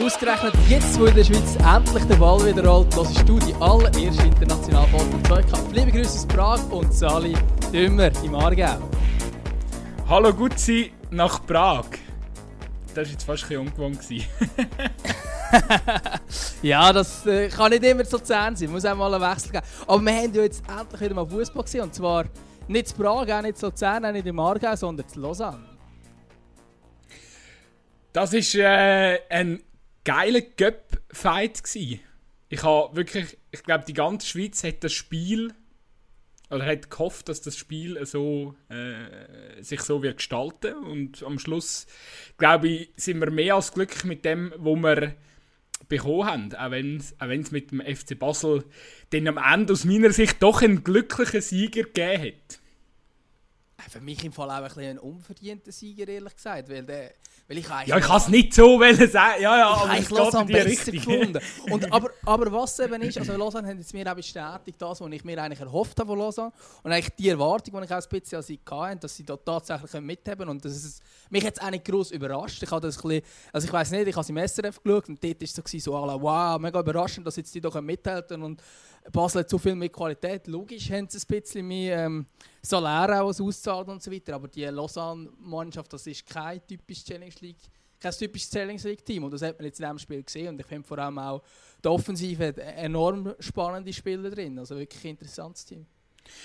Ausgerechnet jetzt, wo in der Schweiz endlich der Ball wieder rollt, hörst du die allererste internationale Folge Zweikampf. Liebe Grüße aus Prag und Sali Dümmer im Aargau. Hallo Gutzi nach Prag. Das war jetzt fast ein bisschen ungewohnt. ja, das äh, kann nicht immer so zäh sein, muss auch mal einen Wechsel geben. Aber wir haben ja jetzt endlich wieder mal Fußball gesehen und zwar nicht in Prag, auch nicht so zäh, auch nicht im Aargau, sondern in Lausanne. Das war äh, ein geiler Cup-Fight. Ich habe wirklich, ich glaube, die ganze Schweiz hat das Spiel oder hat gehofft, dass das Spiel so, äh, sich so wird gestalten und am Schluss, glaube ich, sind wir mehr als glücklich mit dem, wo wir bekommen haben, auch wenn es mit dem FC Basel dann am Ende aus meiner Sicht doch einen glücklichen Sieger gegeben hat. Für mich im Fall auch ein, bisschen ein unverdienter Sieger, ehrlich gesagt, weil der weil ich ja, ich kann es nicht so sagen. Ja, ja, aber ich habe es besser gefunden. Und, aber, aber was eben ist, also Lausanne hat jetzt mir auch bestätigt, das, was ich mir eigentlich erhofft habe von Lausanne und eigentlich die Erwartung, die ich auch ein bisschen an sie hatte, dass sie da tatsächlich mithaben und das ist, mich jetzt auch nicht gross überrascht. Ich habe das ein bisschen, also ich weiß nicht, ich habe es im SRF geschaut und dort war es so, so wow, mega überraschend, dass jetzt die doch mithalten und Basel hat so viel mehr Qualität. Logisch haben sie ein bisschen mehr ähm, Salär auszahlt und so weiter. Aber die Lausanne-Mannschaft, das ist kein typisches Challenge League, kein typisches Challenge League-Team. Und das hat man jetzt in diesem Spiel gesehen. Und ich finde vor allem auch die Offensive hat enorm spannende Spieler drin. Also wirklich ein interessantes Team.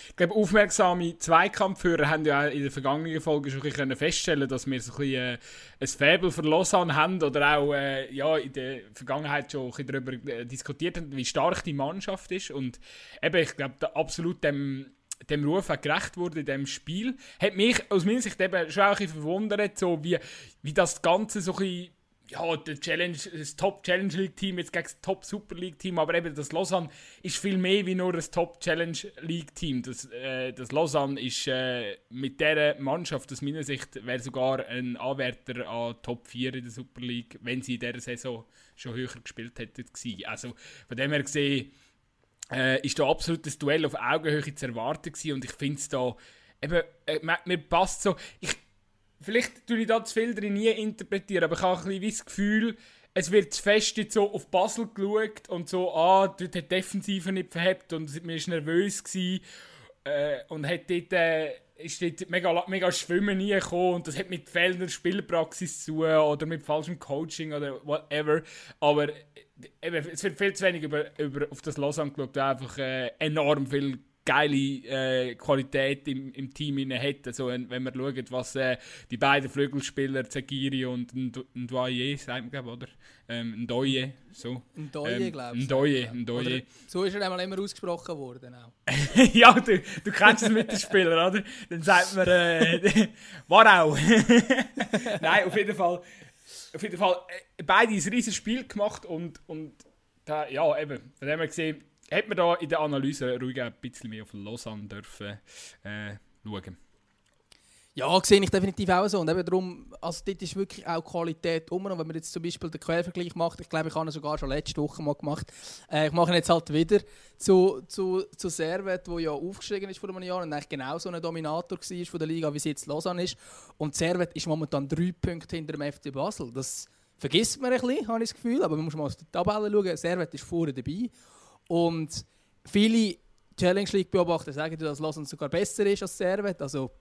Ich glaube, aufmerksame Zweikampfführer haben ja in der vergangenen Folge schon können feststellen dass wir so ein, bisschen, äh, ein Faible für Lausanne haben oder auch äh, ja, in der Vergangenheit schon ein darüber äh, diskutiert haben, wie stark die Mannschaft ist. Und eben, ich glaube, absolut dem, dem Ruf auch gerecht wurde in diesem Spiel. Hat mich aus meiner Sicht eben schon auch ein bisschen verwundert, so wie, wie das Ganze so ein bisschen ja, der Challenge, das Top Challenge League Team jetzt gegen das Top Super League Team, aber eben das Lausanne ist viel mehr wie nur das Top Challenge League Team. Das, äh, das Lausanne ist äh, mit dieser Mannschaft, aus meiner Sicht, wäre sogar ein Anwärter an Top 4 in der Super League, wenn sie in dieser Saison schon höher gespielt hätten. Also von dem her gesehen, äh, ist da absolut das Duell auf Augenhöhe zu erwarten gewesen und ich finde es da eben, äh, mir passt so, ich, vielleicht tue ich da zu viel drin nie interpretieren, aber ich habe ein bisschen das Gefühl, es wird zu fest jetzt so auf Basel geschaut und so, ah, dort hat die Defensive nicht verhebt und man war nervös gewesen, äh, und hat dort, äh, ist dort mega, mega Schwimmen reingekommen und das hat mit fehlender Spielpraxis zu tun oder mit falschem Coaching oder whatever, aber äh, eben, es wird viel zu wenig über, über auf das Lausanne geschaut, einfach äh, enorm viel geile äh, Qualität im, im Team hat. Also, wenn, wenn man schaut, was äh, die beiden Flügelspieler, Zegiri und Ndoye, sagt man, oder? Ähm, Ndoye, so. Ndoye, ähm, glaube ich. Ndoye, Ndoye. So ist er einmal immer ausgesprochen worden. Auch. ja, du, du kennst es mit den Spielern, oder? Dann sagt man, äh, war auch. Nein, auf jeden Fall, auf jeden Fall äh, beide ein riesiges Spiel gemacht und, und da, ja, eben, von dem her gesehen, hat man da in der Analyse ruhig ein bisschen mehr auf Lausanne dürfen äh, schauen. Ja, sehe ich definitiv auch so. Und eben darum, also dort ist wirklich auch Qualität um. Und wenn man jetzt zum Beispiel den Quervergleich macht, ich glaube, ich habe ihn sogar schon letzte Woche mal gemacht. Äh, ich mache ihn jetzt halt wieder zu, zu, zu Servet, wo ja aufgestiegen ist vor einem Jahr und eigentlich genau so ein Dominator war von der Liga, wie es jetzt Lausanne ist. Und Servet ist momentan drei Punkte hinter dem FC Basel. Das vergisst man ein bisschen, habe ich das Gefühl. Aber man muss mal auf die Tabelle schauen. Servet ist vorne dabei. Und viele Challenge League Beobachter sagen, dass Lausanne sogar besser ist als Servet. Also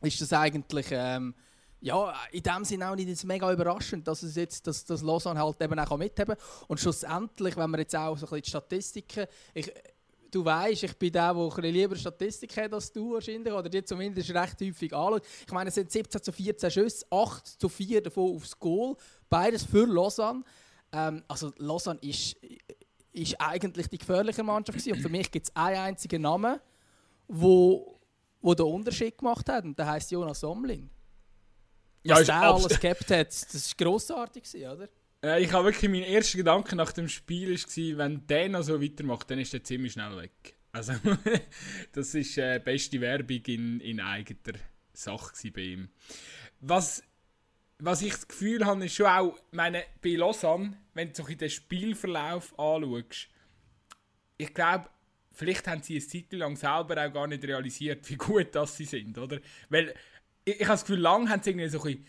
ist das eigentlich ähm, ja, in dem Sinne auch nicht mega überraschend, dass es jetzt, dass, dass Lausanne halt eben auch mithaben kann. Und schlussendlich, wenn wir jetzt auch so ein bisschen die Statistiken, ich, du weißt, ich bin der, der ein bisschen lieber Statistik hat als du wahrscheinlich, oder die zumindest recht häufig anschaut. Ich meine, es sind 17 zu 14 Schüsse, 8 zu 4 davon aufs Goal, beides für Lausanne. Ähm, also Lausanne ist ist eigentlich die gefährliche Mannschaft gewesen. Und für mich gibt es einen einzigen Namen, wo, wo den Unterschied gemacht hat. Und der heißt Jonas Somlin. Was ja, der alles gehabt hat, das war grossartig, oder? Ja, ich habe wirklich mein erster Gedanke nach dem Spiel war, wenn der noch so weitermacht, dann ist er ziemlich schnell weg. Also, das ist äh, beste Werbung in, in eigener Sache bei ihm. Was was ich das Gefühl habe, ist schon auch, meine, bei Lausanne, wenn du so in den Spielverlauf anschaust, ich glaube, vielleicht haben sie eine Zeit lang selber auch gar nicht realisiert, wie gut das sie sind, oder? Weil ich, ich habe das Gefühl, lang haben sie irgendwie so ein bisschen,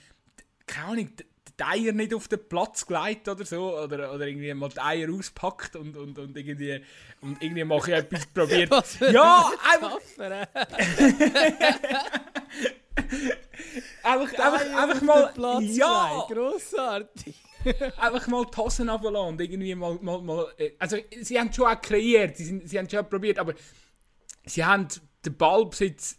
keine Ahnung, die Eier nicht auf den Platz gelegt oder so. Oder, oder irgendwie mal die Eier auspackt und, und, und irgendwie, und irgendwie mache ich etwas probiert. ja, einfach. einfach, einfach, einfach mal. Platz ja! Grossartig. einfach mal die Hosen runterlassen und irgendwie mal, mal, mal. äh, Also, sie haben schon auch kreiert, sie, sie haben schon probiert, aber sie haben den Ballbesitz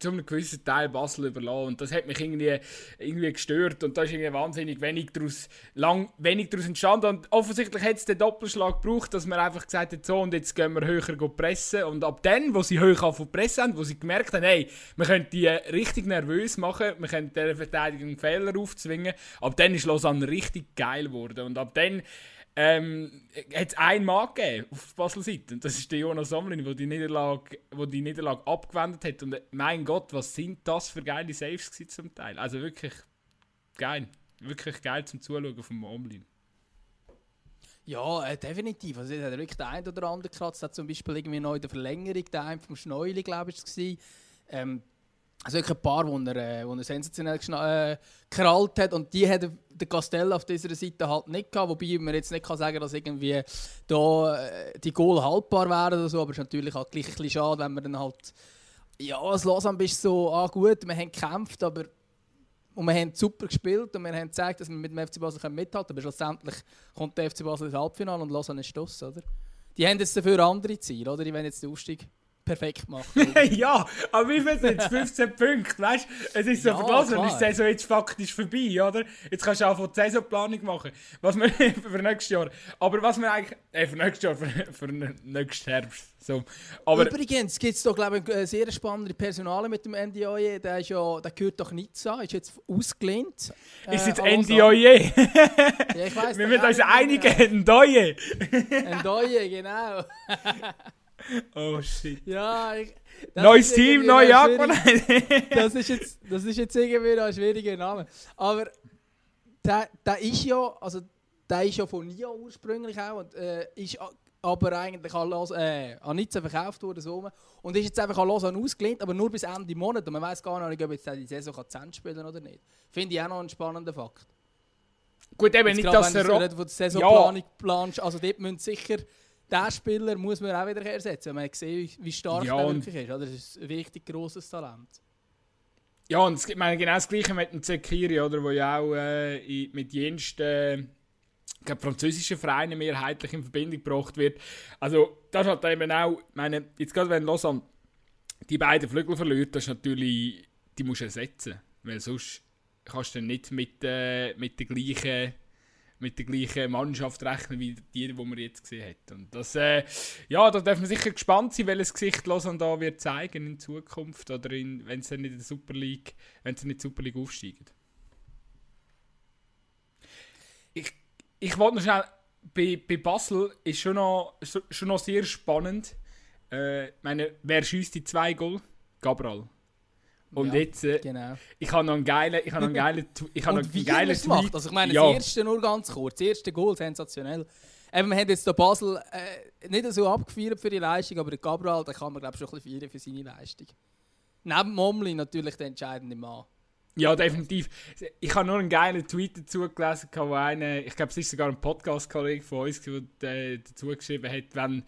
zu einem gewissen Teil Basel überlassen und das hat mich irgendwie, irgendwie gestört und da ist irgendwie wahnsinnig wenig daraus, lang, wenig daraus entstanden und offensichtlich hat es den Doppelschlag gebraucht, dass man einfach gesagt hat, so und jetzt gehen wir höher pressen und ab dann, wo sie höher auf pressen haben, wo sie gemerkt haben, hey, wir können die richtig nervös machen, wir können der Verteidigung Fehler aufzwingen, ab dann ist Lausanne richtig geil geworden und ab dann ähm, hat es einen Mann gegeben auf Basel-Seite. Und das ist der Jonas Somlin, der die Niederlage, wo die Niederlage abgewendet hat. Und äh, mein Gott, was sind das für geile Saves gewesen zum Teil. Also wirklich geil. Wirklich geil zum Zuschauen vom Omlin. Ja, äh, definitiv. Also, es hat wirklich der ein oder andere gekratzt. Hat zum Beispiel irgendwie noch in der Verlängerung, der einen vom Schneuli, glaube ich, war. Ähm, also wirklich ein paar, wo er, äh, wo er sensationell äh, hat. Und die hat der Castell auf dieser Seite halt nicht gehabt. Wobei man jetzt nicht kann sagen dass irgendwie da, äh, die Goal haltbar wären oder so. Aber es ist natürlich halt gleich ein bisschen schade, wenn man dann halt. Ja, als Lausanne bist so, ah gut, wir haben gekämpft, aber. Und wir haben super gespielt und wir haben gezeigt, dass wir mit dem FC Basel mithalten können. Aber schlussendlich kommt der FC Basel ins Halbfinale und Lausanne ist das, oder? Die haben jetzt dafür andere Ziele, oder? Die wollen jetzt den Aufstieg perfekt machen. ja, aber wie viel sind es? 15 Punkte, weißt du? Es ist so Ja, verlassen klar. ist die Saison jetzt faktisch vorbei, oder? Jetzt kannst du auch von Saisonplanung machen. Was wir für nächstes Jahr. Aber was wir eigentlich. Äh, für nächstes Jahr, für, für nächsten Herbst. So. Aber Übrigens gibt es da glaube ich sehr spannende Personale mit dem NDOE. Der, ist ja, der gehört doch nicht so, ist jetzt ausgelehnt. äh, ist jetzt. NDOE. Ja, ich weiss Wir müssen uns einigen, NDOE. NDOE, genau. Oh shit. Ja, ich, Neues Team, neue. Angewohnheiten. das ist jetzt, das ist jetzt irgendwie ein schwieriger Name. Aber der, der ist ja, also der ist ja von NIA ursprünglich auch und äh, ist aber eigentlich an, Los, äh, an Nizza verkauft worden so und ist jetzt einfach an Lausanne ausgelehnt, aber nur bis Ende Monat und man weiß gar nicht, ob jetzt der die Saison kann zu Ende spielen oder nicht. Finde ich auch noch einen spannenden Fakt. Gut, eben Jetzt nicht, dass wenn er. du so von der Saisonplanung planst, also dort müssen sicher der Spieler muss man auch wieder ersetzen, wenn man sieht, wie stark Ja, er wirklich ist. Oder? Das ist ein richtig grosses Talent. Ja, und es gibt meine, genau das Gleiche mit dem Zekiri, oder, wo ja auch äh, mit jensten äh, französischen Vereinen mehrheitlich in Verbindung gebracht wird. Also, das hat eben auch, ich meine, jetzt gerade wenn Lausanne die beiden Flügel verliert, das ist natürlich, die musst du ersetzen. Weil sonst kannst du nicht mit, äh, mit, der gleichen, mit der gleichen Mannschaft rechnen, wie die, die man jetzt gesehen hat. Und das, äh, ja, da darf man sicher gespannt sein, welches Gesicht Lausanne da wird zeigen in Zukunft oder wenn sie dann in der Super League, wenn sie die Super League aufsteigen. Ich, ich wollte noch schnell, bei, bei Basel ist schon noch, schon noch sehr spannend. Äh, meine, wer schießt die zwei Goal? Gabral. Und Ja, jetzt, äh, Genau. ich habe noch einen geilen, ich habe noch einen geilen, ich habe noch einen geilen es macht. Also ich meine, ja. das erste nur ganz kurz. Das erste Goal, sensationell. Eben, wir haben jetzt den Basel äh, nicht so abgefeiert für die Leistung, aber der Cabral, den kann man glaube ich schon ein bisschen feiern für seine Leistung. Neben Momli natürlich der entscheidende Mann. Ja, definitiv. Ich habe nur einen geilen Tweet dazu gelesen, wo einer, ich glaube, es ist sogar ein Podcast-Kollege von uns, der äh, dazu geschrieben hat, wenn,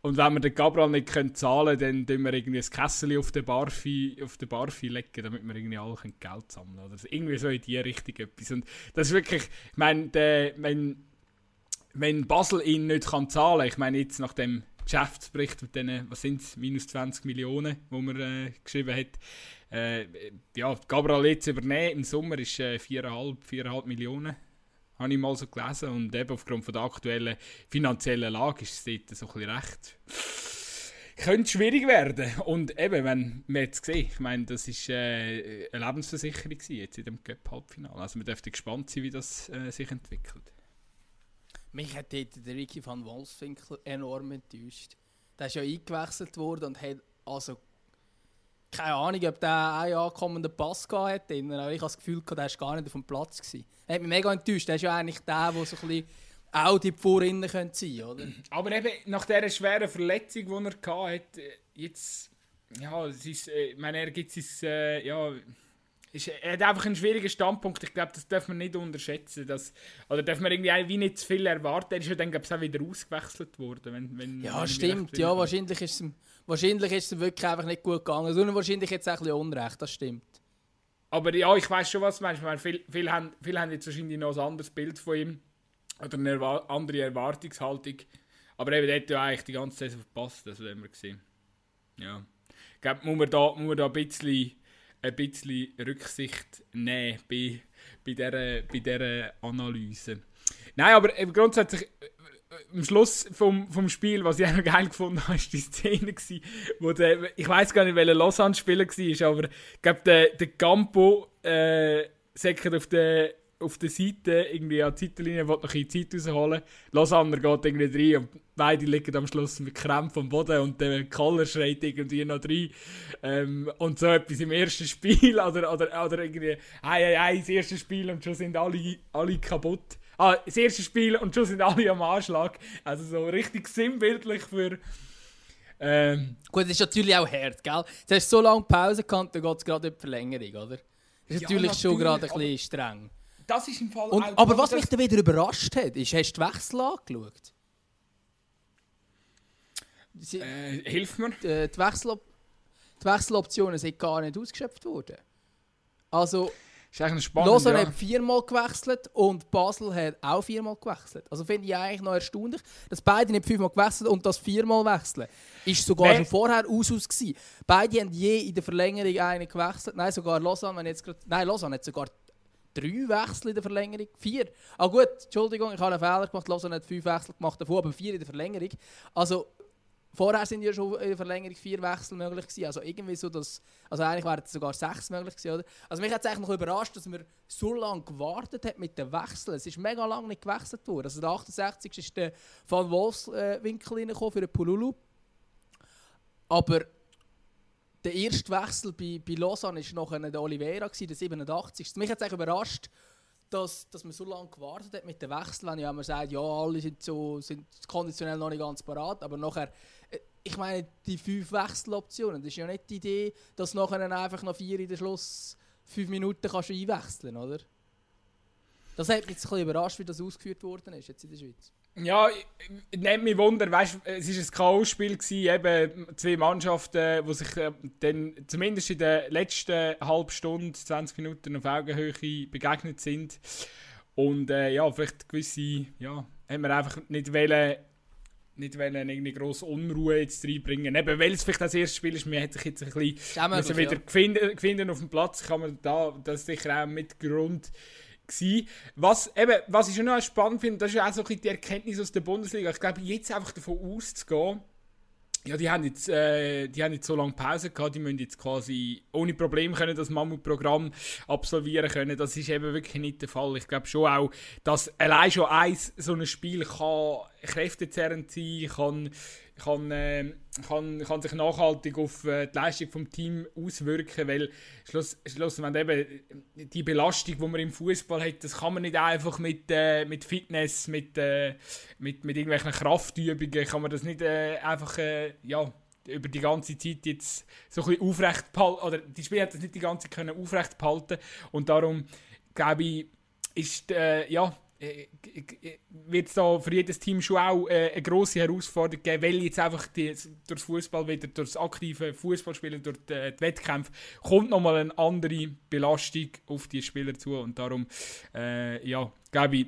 und wenn wir den Gabriel nicht können zahlen können, dann tun wir irgendwie ein Kessel auf den Barfi, auf den Barfi legen, damit wir irgendwie alle Geld sammeln können. Oder so. irgendwie so in die Richtung etwas. Und das ist wirklich, ich meine, der, wenn, wenn Basel ihn nicht kann zahlen ich meine jetzt nach dem Geschäftsbericht mit diesen, was sind es, minus 20 Millionen, wo man äh, geschrieben hat, äh, ja, Gabriel jetzt übernehmen im Sommer ist äh, 4,5 4,5 Millionen, habe ich mal so gelesen und eben aufgrund von der aktuellen finanziellen Lage ist es dort so ein bisschen recht könnte schwierig werden. Und eben, wenn wir jetzt sehen, ich meine, das ist äh, eine Lebensversicherung jetzt in dem Cup-Halbfinale. Also wir dürfen gespannt sein, wie das äh, sich entwickelt. Mich hat dort der Ricky van Wolfswinkel enorm enttäuscht. Der ist ja eingewechselt worden und hat also keine Ahnung, ob der einen ankommenden Pass gehabt hat. Aber ich habe das Gefühl, der war gar nicht auf dem Platz. Gewesen. Er hat mich mega enttäuscht. Der ist ja eigentlich der, der so ein bisschen auch die Vorinnen sein könnte, oder? Aber eben nach dieser schweren Verletzung, die er hatte, äh, jetzt, ja, es ist, äh, ich meine, er gibt es, äh, ja, ist, er hat einfach einen schwierigen Standpunkt. Ich glaube, das darf man nicht unterschätzen. Das, oder darf man irgendwie wie nicht zu viel erwarten. Er ist ja dann, glaube ich, auch wieder ausgewechselt worden. Wenn, wenn, ja, wenn stimmt. Ja, wahrscheinlich ist, es, wahrscheinlich ist es wirklich einfach nicht gut gegangen. Sondern wahrscheinlich jetzt auch ein bisschen Unrecht, das stimmt. Aber ja, ich weiß schon, was du meinst. Viele, viele, haben, viele haben jetzt wahrscheinlich noch ein anderes Bild von ihm. Oder eine andere Erwartungshaltung. Aber eben, der hat ja eigentlich die ganze Saison verpasst. Das haben wir gesehen. Ja. Ich glaube, muss man da, muss man da ein bisschen ein bisschen Rücksicht nehmen bei, bei, dieser, bei dieser Analyse. Nein, aber grundsätzlich am Schluss vom, vom Spiel, was ich auch geil gefunden habe, war die Szene, gewesen, wo der, ich weiß gar nicht, welcher Lausanne-Spieler war, aber ich glaube, der, der Campo äh, auf der auf der Seite irgendwie an die Seitenlinie, will noch ein Zeit rausholen. Lausanne geht irgendwie rein und beide liegen am Schluss mit Krämpfen am Boden und der Koller schreit irgendwie noch rein. Ähm, und so etwas im ersten Spiel oder, oder, oder irgendwie, hey, hey, hey, das erste Spiel und schon sind alle, alle kaputt. Ah, das erste Spiel und schon sind alle am Anschlag. Also so richtig sinnbildlich für... Ähm, Gut, das ist natürlich auch hart, gell? Du hast so lange Pause gehabt, dann geht es gerade in die Verlängerung, oder? Das ist ja, natürlich, natürlich schon gerade ein bisschen streng das ist im Fall Und, Aber was mich dann wieder überrascht hat, ist, hast du die Wechsel angeschaut? Sie, äh, hilf mir. Die, äh, die, Wechsel, die Wechseloptionen sind gar nicht ausgeschöpft worden. Also, ist eigentlich spannend, Lausanne ja. hat viermal gewechselt und Basel hat auch viermal gewechselt. Also finde ich eigentlich noch erstaunlich, dass beide nicht fünfmal gewechselt und das viermal wechseln. Ist sogar schon vorher aus, aus gewesen. Beide haben je in der Verlängerung einen gewechselt. Nein, sogar Lausanne, wenn jetzt grad, nein, Lausanne hat sogar drei Wechsel in der Verlängerung. Vier. Ah gut, Entschuldigung, ich habe einen Fehler gemacht. Lausanne hat fünf Wechsel gemacht, davon aber vier in der Verlängerung. Also vorher sind ja schon in Verlängerung vier Wechsel möglich gewesen. Also irgendwie so, dass, also eigentlich wären es sogar sechs möglich gewesen, oder? Also mich hat es eigentlich noch überrascht, dass man so lange gewartet hat mit den Wechseln. Es ist mega lange nicht gewechselt worden. Also der 68. ist der Van Wolfswinkel äh, für den Pululu. Aber der erste Wechsel bei, bei Lausanne war noch der Oliveira, der 87. Mich hat es überrascht, dass, dass man so lange gewartet hat mit den Wechseln, wenn ja man sagt, ja, alle sind, so, sind konditionell noch nicht ganz parat, aber nachher, äh, ich meine, die fünf Wechseloptionen, das ist ja nicht die Idee, dass nachher einfach noch vier in den Schluss fünf Minuten kannst du einwechseln, oder? Das hat mich jetzt ein bisschen überrascht, wie das ausgeführt worden ist jetzt in der Schweiz. Ja, nehmt mich Wunder, weißt, es war ein K.O.-Spiel, eben zwei Mannschaften, die sich äh, dann zumindest in der letzten halben Stunde, 20 Minuten auf Augenhöhe begegnet sind. Und äh, ja, vielleicht gewisse, ja, haben wir einfach nicht wollen, nicht wollen irgendwie grosse Unruhe jetzt reinbringen. Eben, weil es vielleicht das erste Spiel ist, man hat sich jetzt ein bisschen müssen wieder ja. finden, finden auf dem Platz, kann man da, das ist sicher auch mit Grund gewesen. Was, eben, was ich schon noch spannend finde, das ist ja auch so ein die Erkenntnis aus der Bundesliga. Ich glaube, jetzt einfach davon auszugehen, ja, die haben jetzt, äh, die haben jetzt so lange Pause gehabt, die müssen jetzt quasi ohne Probleme können das Mammutprogramm absolvieren können. Das ist eben wirklich nicht der Fall. Ich glaube schon auch, dass allein schon eins so ein Spiel kann kräftezerrend sein, kann kann, äh, kann, kann sich nachhaltig auf äh, die Leistung des Teams auswirken, weil schluss, schluss, wenn eben die Belastung, die man im Fußball hat, das kann man nicht einfach mit, äh, mit Fitness, mit, äh, mit, mit irgendwelchen Kraftübungen, kann man das nicht äh, einfach äh, ja, über die ganze Zeit jetzt so ein bisschen aufrecht behalten, oder die Spieler hat das nicht die ganze Zeit aufrecht behalten. Und darum glaube ich, ist ja äh, wird es da für jedes Team schon auch äh, eine grosse Herausforderung geben, weil jetzt einfach die, durch Fußball wieder, durch das aktive Fußballspielen, durch die, die Wettkämpfe, kommt nochmal eine andere Belastung auf die Spieler zu und darum, äh, ja, glaube ich,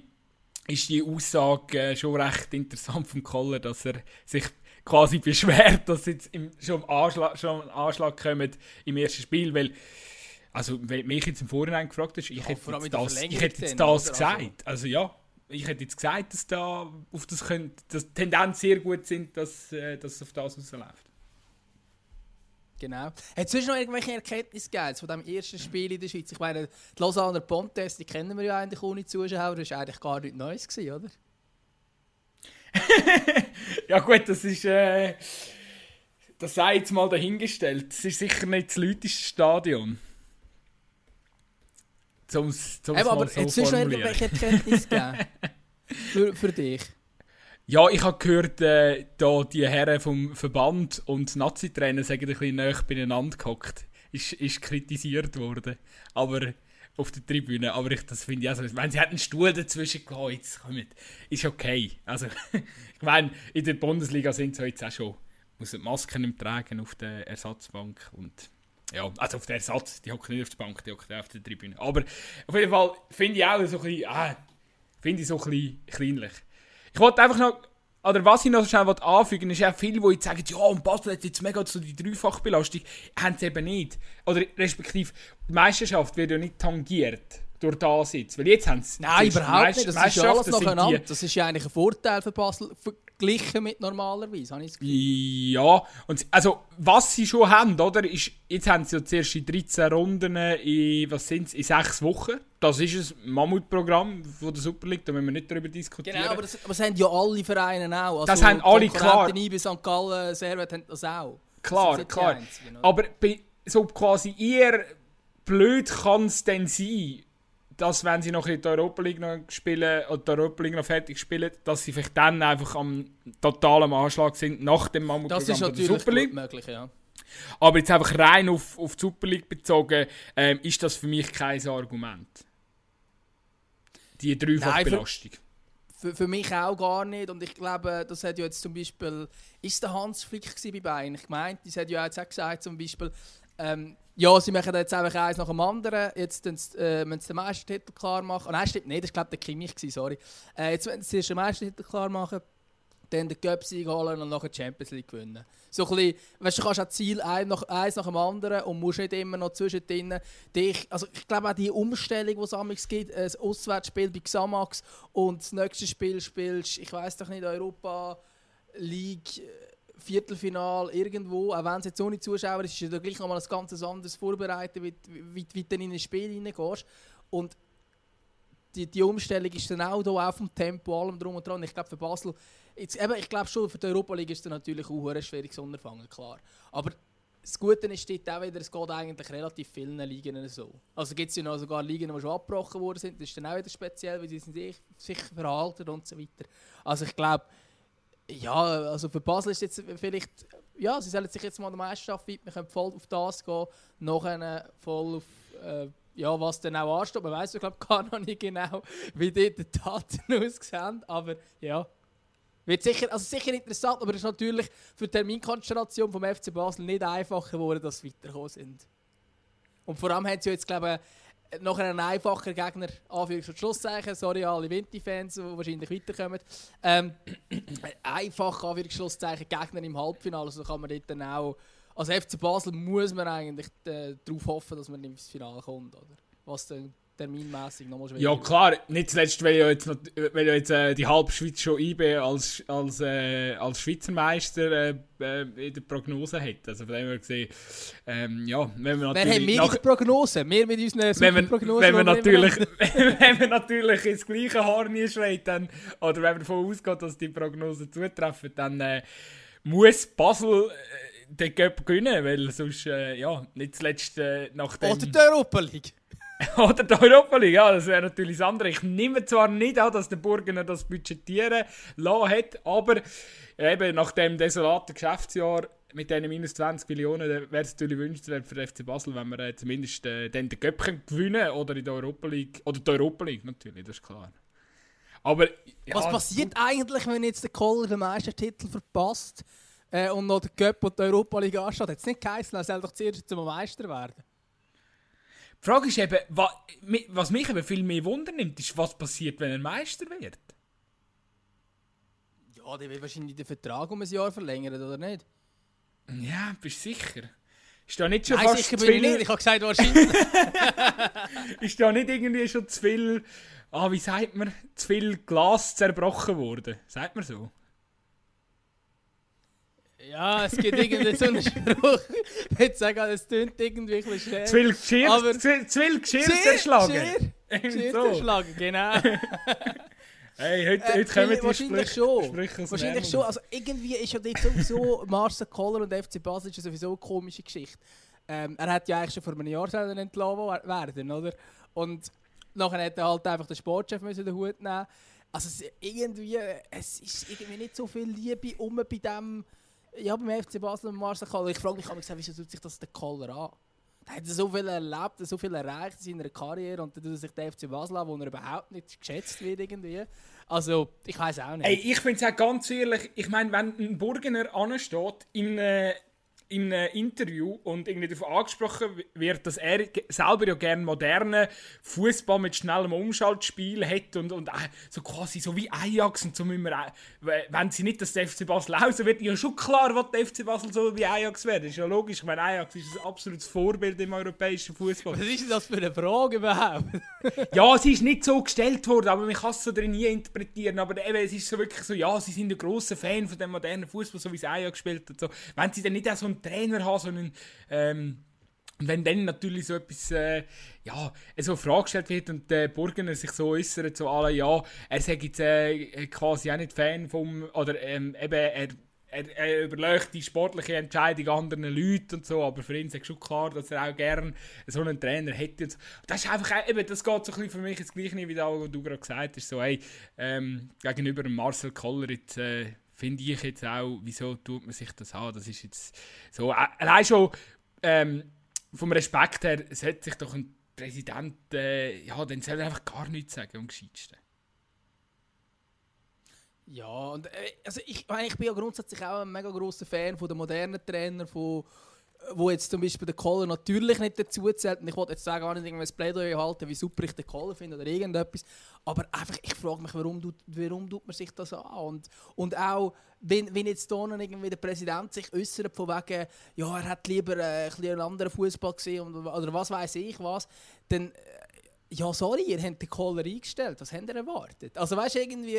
ist die Aussage äh, schon recht interessant vom Koller, dass er sich quasi beschwert, dass jetzt im, schon, am Anschlag, schon Anschlag kommt im ersten Spiel, weil also, wenn mich jetzt im Vorhinein gefragt hast, ich ja, hätte jetzt das, ich hätte jetzt das gesagt. Also ja, ich hätte jetzt gesagt, dass da auf das könnte, dass die Tendenzen sehr gut sind, dass, äh, dass es auf das rausläuft. Genau. Hat es sonst noch irgendwelche Erkenntnisse gegeben von diesem ersten Spiel in der Schweiz? Ich meine, die Lausanner Pontes, die kennen wir ja eigentlich ohne Zuschauer, das war eigentlich gar nichts Neues, gewesen, oder? ja gut, das ist... Äh, das sei jetzt mal dahingestellt. Es ist sicher nicht das lauteste Stadion. Zum, zum Eben, aber so jetzt ist noch irgendwelche Erkenntnisse gegeben für, für dich? Ja, ich habe gehört, äh, da die Herren vom Verband und Nazi-Trainer sind ein bisschen näher beieinander gehockt. ist, ist kritisiert worden. Aber auf der Tribüne. Aber ich, das finde ich also, wenn sie hat einen Stuhl dazwischen gehabt, jetzt kommt, ist okay. Also, ich meine, in der Bundesliga sind sie jetzt auch schon, muss Masken nicht tragen auf der Ersatzbank und ja, also auf der Ersatz, die hocken nicht auf der Bank, die hocken auf der Tribüne. Aber auf jeden Fall finde ich auch so ein bisschen, ah, finde ich so ein bisschen kleinlich. Ich wollte einfach noch oder was ich noch schnell anfügen will, ist auch viele, die jetzt sagen, ja, und Basel hat jetzt mega so die Dreifachbelastung, haben sie eben nicht. Oder respektive, die Meisterschaft wird ja nicht tangiert durch das jetzt. Weil jetzt haben sie... Nein, überhaupt nicht. Das ist ja alles nacheinander. Das ist ja eigentlich ein Vorteil für Basel verglichen mit normalerweise, habe ich das Ja, und also was sie schon haben, oder, ist, jetzt haben sie ja zuerst in 13 Runden in, was sind in 6 Wochen. Das ist ein Mammutprogramm von der Super League, da müssen wir nicht darüber diskutieren. Genau, aber das, aber das haben ja alle Vereine auch. Also das haben alle, klar. IB, St. Gallen, Servet haben das auch. Klar, das klar. Einzigen, aber bei, so quasi eher blöd kann es denn sein, dass wenn sie noch in der Europa League noch spielen oder die Europa League noch fertig spielen, dass sie vielleicht dann einfach am totalen Anschlag sind nach dem Mammutprogramm das ist natürlich der Super League. möglich, ja. Aber jetzt einfach rein auf, auf die Super League bezogen, ähm, ist das für mich kein Argument. Die Dreifachbelastung. Für, für, mich auch gar nicht. Und ich glaube, das hat ja jetzt zum Beispiel, ist der Hans Flick bei Bayern? Ich meine, das hat ja jetzt auch gesagt, zum Beispiel, ähm, ja, sie machen jetzt einfach eins nach dem anderen. Jetzt äh, müssen sie den Meistertitel klar machen. Oh, nein, stimmt nicht, das war glaube der Kimmich, sorry. Äh, jetzt müssen sie den Meistertitel klar machen, dann den Cup-Sieg holen und nachher die Champions League gewinnen. So ein bisschen, weißt, du kannst auch Ziel ein nach, eins nach dem anderen und musst nicht immer noch zwischendrin dich, also ich glaube auch die Umstellung, die es amigs gibt, ein Auswärtsspiel bei Xamax und das nächste Spiel spielst, ich weiß doch nicht, Europa League Viertelfinal irgendwo, auch wenn es jetzt ohne Zuschauer ist, ist ja gleich nochmal ein ganz anderes Vorbereiten, wie, wie, wie du in ein Spiel hineingehst. Und die, die Umstellung ist dann auch hier, auch vom Tempo, allem drum und dran. Ich glaube für Basel, jetzt, eben, ich glaube schon, für die Europa League ist es natürlich auch ein schwieriges Unterfangen, klar. Aber das Gute ist dort auch wieder, es geht eigentlich relativ vielen Ligen so. Also gibt es ja noch sogar Ligen, die schon abgebrochen worden sind, das ist dann auch wieder speziell, weil sich, sich verhalten und so weiter. Also ich glaube, ja, also für Basel ist jetzt vielleicht, ja, sie sollen sich jetzt mal an der Meisterschaft widmen, wir können voll auf das gehen, nachher voll auf, äh, ja, was dann auch ansteht. Man weiß ja, glaube gar noch nicht genau, wie dort die Daten aussehen, aber ja. Wird sicher, also sicher interessant, aber es ist natürlich für die Terminkonstellation vom FC Basel nicht einfacher geworden, dass sie weitergekommen sind. Und vor allem haben sie jetzt, glaube ich, noch ein einfacher Gegner, Anführungs- und Schlusszeichen, sorry alle Vinti-Fans, die wahrscheinlich weiterkommen. Ähm, einfach, Anführungs- Schlusszeichen, Gegner im Halbfinale, also kann man dort dann auch, als FC Basel muss man eigentlich äh, darauf hoffen, dass man ins Finale kommt, oder? Was dann terminmäßig nochmal schwierig Ja klar, nicht zuletzt, weil ja jetzt, weil ja jetzt äh, die halbe Schweiz schon IB als, als, äh, als Schweizer Meister äh, äh, in der Prognose hat. Also von dem her gesehen, ähm, ja, wenn wir natürlich... Wer haben wir nach, die Prognose? Wir mit unseren wenn wir, Prognosen? Wenn wir, natürlich, wenn wir natürlich ins gleiche Horn schreit, dann, oder wenn wir davon ausgeht, dass die Prognosen zutreffen, dann äh, muss Basel... Äh, den Cup gewinnen, weil sonst, äh, ja, nicht zuletzt äh, nach dem... Oder die Europa League. Oder die Europa League, ja, das wäre natürlich das andere. Ich nehme zwar nicht an, dass der Burgener das budgetieren lassen hat, aber eben nach dem desolaten Geschäftsjahr mit diesen minus 20 Millionen wäre es natürlich wünschenswert für den FC Basel, wenn wir äh, zumindest äh, den Cup gewinnen oder in der Europa League. Oder die Europa League natürlich, das ist klar. Aber, ja, Was passiert eigentlich, wenn jetzt der Koller den Meistertitel verpasst äh, und noch der Cup und die Europa League ansteht? Hat es nicht geheißen, er soll doch zuerst zum Meister werden? Die Frage ist eben, was mich eben viel mehr Wunder nimmt, ist, was passiert, wenn er Meister wird? Ja, der wird wahrscheinlich den Vertrag um ein Jahr verlängern, oder nicht? Ja, bist du sicher? Ist da nicht schon Nein, fast sicher zu viel? Ich, ich habe gesagt, wahrscheinlich. ist da nicht irgendwie schon zu viel, ah, wie sagt man, zu viel Glas zerbrochen worden? Sagt man so? Ja, es gibt irgendwie so einen Spruch. Ich würde sagen, es tönt irgendwie ein bisschen schwer. Zu viel Geschirr, aber zu, zu viel Geschirr, zerschlagen. Geschirr, Geschirr zerschlagen, genau. hey, heute, äh, heute kommen die wahrscheinlich schon. Wahrscheinlich schon. Also irgendwie ist ja dort sowieso Marcel Koller und FC Basel ist sowieso eine komische Geschichte. Ähm, er hat ja eigentlich schon vor einem Jahr entlassen werden, oder? Und nachher hat er halt einfach den Sportchef müssen den Hut nehmen. Also es, irgendwie, es ist irgendwie nicht so viel Liebe um bei dem ja, beim FC Basel und Marcel Koller. Ich frage mich, wieso tut sich das der Koller an? er hat so viel erlebt, so viel erreicht in seiner Karriere und dann tut sich der FC Basel an, wo er überhaupt nicht geschätzt wird irgendwie. Also, ich weiß auch nicht. Ey, ich finde es auch ganz ehrlich, ich meine, wenn ein Burgener ansteht in einem in einem Interview und irgendwie darauf angesprochen wird, dass er selber ja gerne modernen Fußball mit schnellem Umschaltspiel hat und, und äh, so quasi so wie Ajax und so müssen wir, wenn sie nicht das FC Basel lausen wird, ja schon klar, was der FC Basel so wie Ajax. Das ist ja logisch. Ich meine, Ajax ist ein absolutes Vorbild im europäischen Fußball. Was ist das für eine Frage überhaupt? ja, sie ist nicht so gestellt worden, aber man kann es so drin nie interpretieren. Aber eben, es ist so wirklich so, ja, sie sind ein grosser Fan von dem modernen Fußball, so wie es Ajax spielt und so. Wenn sie dann nicht auch so ein Trainer haben, sondern ähm, wenn dann natürlich so etwas, äh, ja, so eine Frage gestellt wird und der Burgener sich so äußert, so alle, ja, er sagt jetzt äh, quasi auch nicht Fan vom, oder ähm, eben, er, er, er überlegt die sportliche Entscheidung anderen Leuten und so, aber für ihn ist schon klar, dass er auch gerne so einen Trainer hätte. Und so. Das ist einfach, eben, das geht so ein bisschen für mich ins Gleiche wie das, was du gerade gesagt hast, so, hey, ähm, gegenüber Marcel Koller jetzt, äh, finde ich jetzt auch, wieso tut man sich das an? Das ist jetzt so, äh, allein schon ähm, vom Respekt her, sollte sich doch ein Präsident, äh, ja, dann soll er einfach gar nichts sagen am gescheitsten. Ja, und äh, also ich, ich bin ja grundsätzlich auch ein mega grosser Fan von den modernen Trainern, von wo jetzt zum Beispiel der Kohler natürlich nicht dazu zählt. Und ich wollte jetzt sagen, gar nicht irgendwas Plädoyer halten, wie super ich den Kohler finde oder irgendetwas. Aber einfach, ich frage mich, warum tut, warum tut man sich das an? Und, und auch, wenn, wenn jetzt hier irgendwie der Präsident sich äußert von wegen, ja, er hat lieber äh, ein einen anderen Fußball gesehen oder was weiß ich was, dann äh, ja, sorry, ihr habt den Caller eingestellt. Was habt ihr erwartet? Also, weißt du, irgendwie,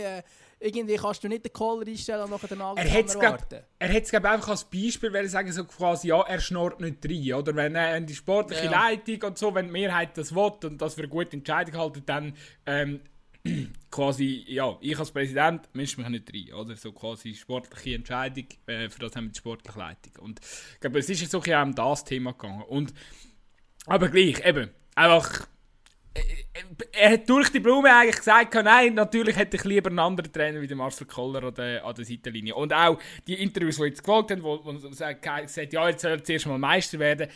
irgendwie kannst du nicht den Caller einstellen und nachher den anderen warten. Er hätte es, einfach als Beispiel weil sagen, so quasi, ja, er schnurrt nicht rein. Oder wenn, äh, die sportliche ja. Leitung und so, wenn die Mehrheit das will und das für eine gute Entscheidung halten, dann ähm, quasi, ja, ich als Präsident mische mich nicht rein. Oder so quasi sportliche Entscheidung, äh, für das haben wir die sportliche Leitung. Und ich glaube, es ist jetzt auch um das Thema gegangen. Und, aber gleich, eben, einfach er hat durch die Blume eigentlich gesagt, nein, natürlich hätte ich lieber einen anderen Trainer wie Marcel Koller an der, an der Seitenlinie. Und auch die Interviews, die jetzt gefolgt haben, wo, wo sagt, ja, jetzt soll er zuerst mal Meister werden.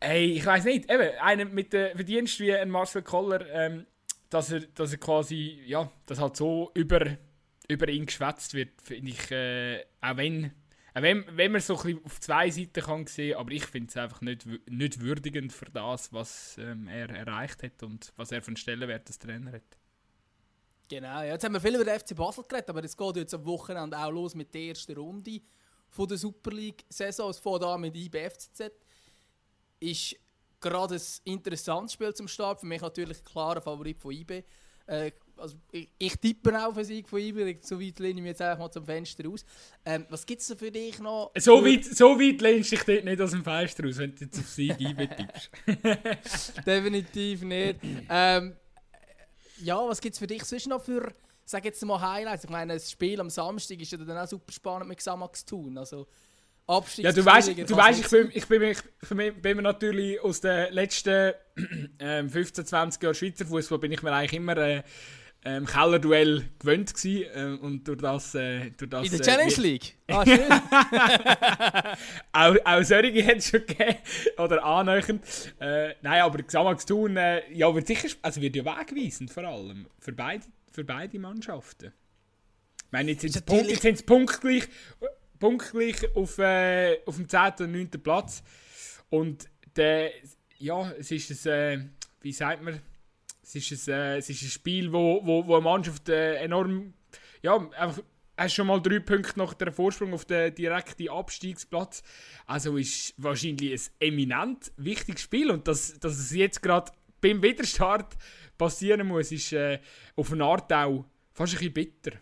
Hey, ich weiß nicht, eben, einer mit dem Verdienst wie ein Marcel Koller, ähm, dass, er, dass er quasi, ja, dass halt so über, über ihn geschwätzt wird, finde ich, äh, auch wenn wenn, wenn man so ein auf zwei Seiten kann sehen, aber ich finde es einfach nicht, nicht würdigend für das, was ähm, er erreicht hat und was er für einen Stellenwert als Trainer hat. Genau, ja. jetzt haben wir viel über den FC Basel geredet, aber es geht jetzt am Wochenende auch los mit der ersten Runde von der Super League-Saison. Es fängt an mit IB FCZ. Ist gerade ein interessantes Spiel zum Start. Für mich natürlich ein klarer Favorit von IB. Äh, also ich, ich tippe auch auf einen Sieg von Iber, so weit lehne ich mich jetzt einfach mal zum Fenster aus. Ähm, was gibt es für dich noch? So weit, so weit lehnst du dich dort nicht aus dem Fenster aus, wenn du jetzt auf Sieg Iber tippst. Definitiv nicht. Ähm, ja, was gibt es für dich sonst noch für, sag jetzt mal Highlights? Ich meine, das Spiel am Samstag ist ja dann auch super spannend mit Xamax zu tun. Also, ja, du weißt, du weißt ich, bin, ich, bin, ich bin, bin mir natürlich aus den letzten äh, 15, 20 Jahren Schweizer Fußball bin ich mir eigentlich immer äh, ähm, Kellerduell gewöhnt gewesen, äh, und durch das, äh, durch das... In der äh, Challenge League? Ah, schön. auch, auch solche hat es schon gegeben, oder annähernd. Äh, nein, aber Xamax Thun, äh, ja, wird sicher, also wird ja wegweisend vor allem, für beide, für beide Mannschaften. Ich meine, jetzt sind es Punkt, punktgleich, punktgleich auf, äh, auf dem 10. und 9. Platz und der, ja, es ist ein, äh, wie sagt man es ist ein, äh, es ist ein Spiel, wo, wo, wo eine Mannschaft äh, enorm. Ja, einfach. Hast schon mal drei Punkte nach der Vorsprung auf den direkten Abstiegsplatz. Also ist wahrscheinlich ein eminent wichtiges Spiel. Und dass, dass es jetzt gerade beim Widerstart passieren muss, ist äh, auf eine Art auch fast ein bisschen bitter.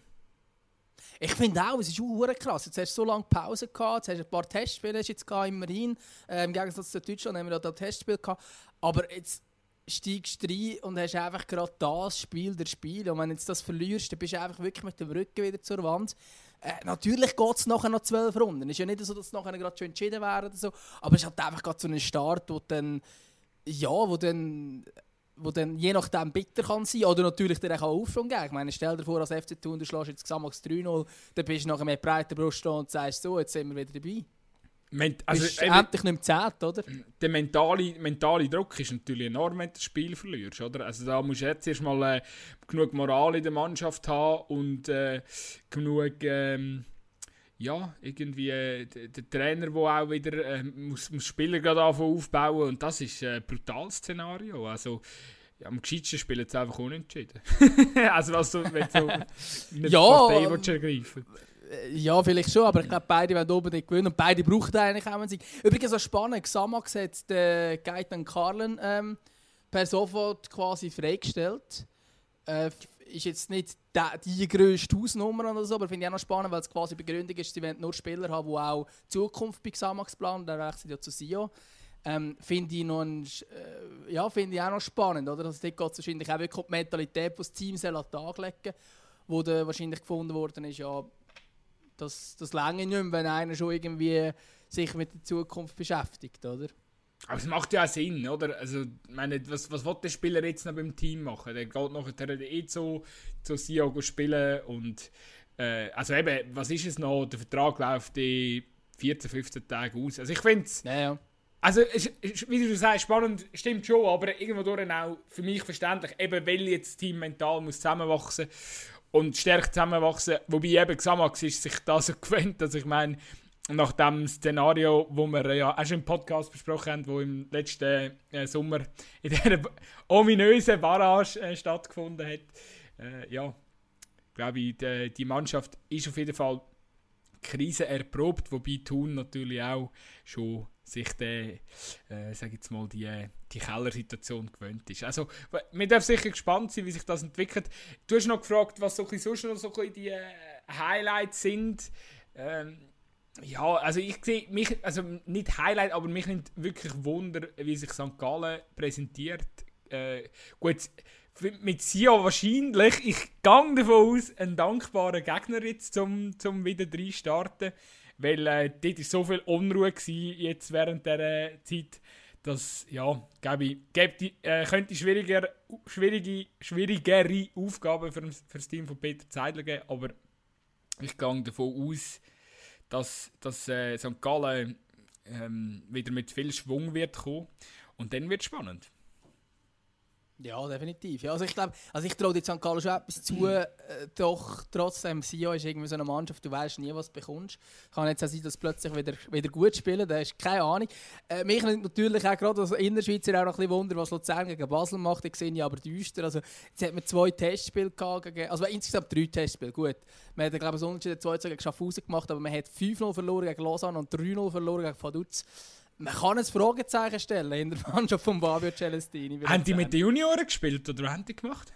Ich finde auch, es ist auch krass. Jetzt hast du so lange Pause gehabt, jetzt hast du ein paar Testspiele jetzt gehabt, immerhin. Äh, Im Gegensatz zu Deutschland haben wir da Testspiel gehabt. Aber jetzt steigst rein und hast einfach gerade das Spiel der Spiele. Und wenn du das verlierst, dann bist du einfach wirklich mit dem Rücken wieder zur Wand. Äh, natürlich geht es nachher noch zwölf Runden. Es ist ja nicht so, dass es nachher gerade schon entschieden wäre oder so. Aber es halt einfach gerade so ein Start, wo dann, ja, wo dann, wo dann je nachdem bitter kann sein oder natürlich dir auch Aufschwung geben. Ich meine, stell dir vor, als FC Thun, du schlägst jetzt Xamax 3-0, dann bist du nachher mit breiter Brust und sagst so, jetzt sind wir wieder dabei. Also, ist endlich nicht mehr zählt, oder? Der mentale, mentale Druck ist natürlich enorm, wenn du das Spiel verlierst, oder? Also da musst du jetzt erstmal äh, genug Moral in der Mannschaft haben und äh, genug, ähm, ja, irgendwie äh, der Trainer, der auch wieder äh, muss, muss Spieler gerade aufbauen und das ist ein brutales Szenario. Also ja, am gescheitsten spielen sie einfach unentschieden. also was du, wenn du eine ja, Partei ergreifen äh, ja, vielleicht schon, aber ich glaube, beide werden oben nicht gewinnen und beide brauchen eigentlich auch einen Sieg. Übrigens, so spannend, Xamax hat den Gaetan Carlen ähm, per sofort quasi freigestellt. Äh, ist jetzt nicht die, die grösste Hausnummer oder so, aber finde ich auch noch spannend, weil es quasi Begründung ist, sie wollen nur Spieler haben, die auch Zukunft bei Xamax planen, der wechselt ja zu SIO. Ähm, finde ich, äh, ja, find ich auch noch spannend. Oder? Also, dort geht es wahrscheinlich auch wirklich um die Mentalität, die das Team an den Tag legen wo dann wahrscheinlich gefunden worden ist, ja, das, das lange nicht mehr, wenn einer schon irgendwie sich mit der Zukunft beschäftigt, oder? Aber es macht ja auch Sinn, oder? Also, meine, was, was will der Spieler jetzt noch beim Team machen? Der geht nachher eh zu, zu Sion spielen und äh, also eben, was ist es noch? Der Vertrag läuft in 14, 15 Tagen aus. Also ich finde es... Ja, ja. Also, wie du sagst, spannend stimmt schon, aber irgendwo durch auch für mich verständlich, eben weil jetzt das Team mental muss zusammenwachsen und stärker zusammenwachsen. Wobei eben Xamax ist sich da so gewöhnt, dass ich meine, nach dem Szenario, wo wir ja auch schon im Podcast besprochen haben, wo im letzten äh, Sommer in dieser ominösen Barrage äh, stattgefunden hat, äh, ja, glaube ich, die, die Mannschaft ist auf jeden Fall Krise erprobt, wobei Thun natürlich auch schon sich der, äh, jetzt mal, die, die Kellersituation gewöhnt ist. Also, wir dürfen sicher gespannt sein, wie sich das entwickelt. Du hast noch gefragt, was so sonst noch so die äh, Highlights sind. Ähm, ja, also ich sehe mich, also nicht Highlight, aber mich nimmt wirklich Wunder, wie sich St. Gallen präsentiert. Äh, gut, mit Sio wahrscheinlich, ich gehe davon aus, ein dankbarer Gegner jetzt zum, zum wieder starten. Weil äh, dort war so viel Unruhe jetzt während dieser Zeit, dass, ja, glaube ich, die, äh, könnte schwieriger, schwierige, schwierigere Aufgaben für, für das Team von Peter Zeidler geben. Aber ich gehe davon aus, dass, dass äh, St. Gallen ähm, wieder mit viel Schwung wird kommen. Und dann wird es spannend. Ja, definitiv. Ja, also ich glaube, also ich traue St. Gallen schon etwas zu, äh, doch trotzdem, Sio ist irgendwie so eine Mannschaft, du weißt nie, was du bekommst. Kann jetzt auch sein, dass plötzlich wieder, wieder gut spielen, da ist keine Ahnung. Äh, mich nimmt natürlich auch gerade als Innerschweizer auch noch ein bisschen Wunder, was Luzern gegen Basel macht, ich sehe ich aber düster. Also jetzt hat man zwei Testspiele gehabt, also insgesamt drei Testspiele, gut. Man hat, glaube ich, Unterschied 2 gegen Schaffhausen gemacht, aber man hat 5-0 verloren gegen Lausanne und 3-0 verloren gegen Vaduz. Man kann ein Fragezeichen stellen in der Mannschaft von Fabio Celestini. Haben die mit den Junioren gespielt oder was haben die gemacht?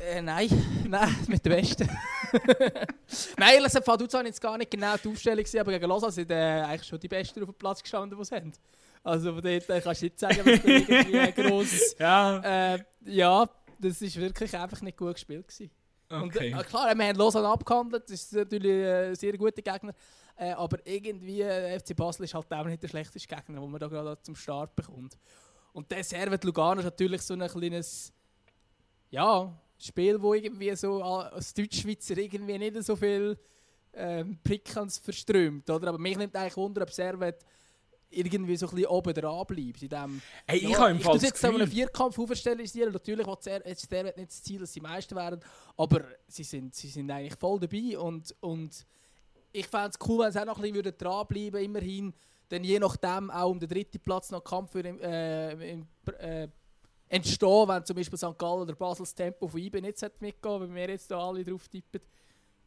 Äh, nein, nein, mit den Besten. nein, ehrlich gesagt, Vaduz habe jetzt gar nicht genau die Aufstellung gesehen, aber gegen Lausanne sind äh, eigentlich schon die Besten auf dem Platz gestanden, die sie haben. Also von dort äh, kannst du nicht sagen, was irgendwie gross... ja. Äh, ja, das war wirklich einfach nicht gut gespielt. Gewesen. Okay. Und, äh, klar, wir haben Lausanne abgehandelt, das ist natürlich ein sehr guter Gegner. Äh, aber irgendwie, äh, FC Basel ist halt auch nicht der schlechteste Gegner, den man da gerade zum Start bekommt. Und der Servet Lugano ist natürlich so ein kleines ja, Spiel, wo irgendwie so als Deutschschweizer irgendwie nicht so viel ähm, Prickelns verströmt. Oder? Aber mich nimmt eigentlich Wunder, ob Servet irgendwie so ein bisschen oben dran bleibt. In dem, hey, ich ja, habe im Fall das jetzt einen Vierkampf aufstellen. Natürlich hat Servet nicht das Ziel, dass sie Meister werden, aber sie sind, sie sind eigentlich voll dabei und, und ich fände es cool, wenn sie auch noch ein bisschen dranbleiben würden, immerhin. Denn je nachdem auch um den dritten Platz noch Kampf für, äh, in, äh, entstehen, wenn zum Beispiel St. Gallen oder Basel das Tempo von IB nicht mitgehen wenn wir jetzt da alle drauf tippen.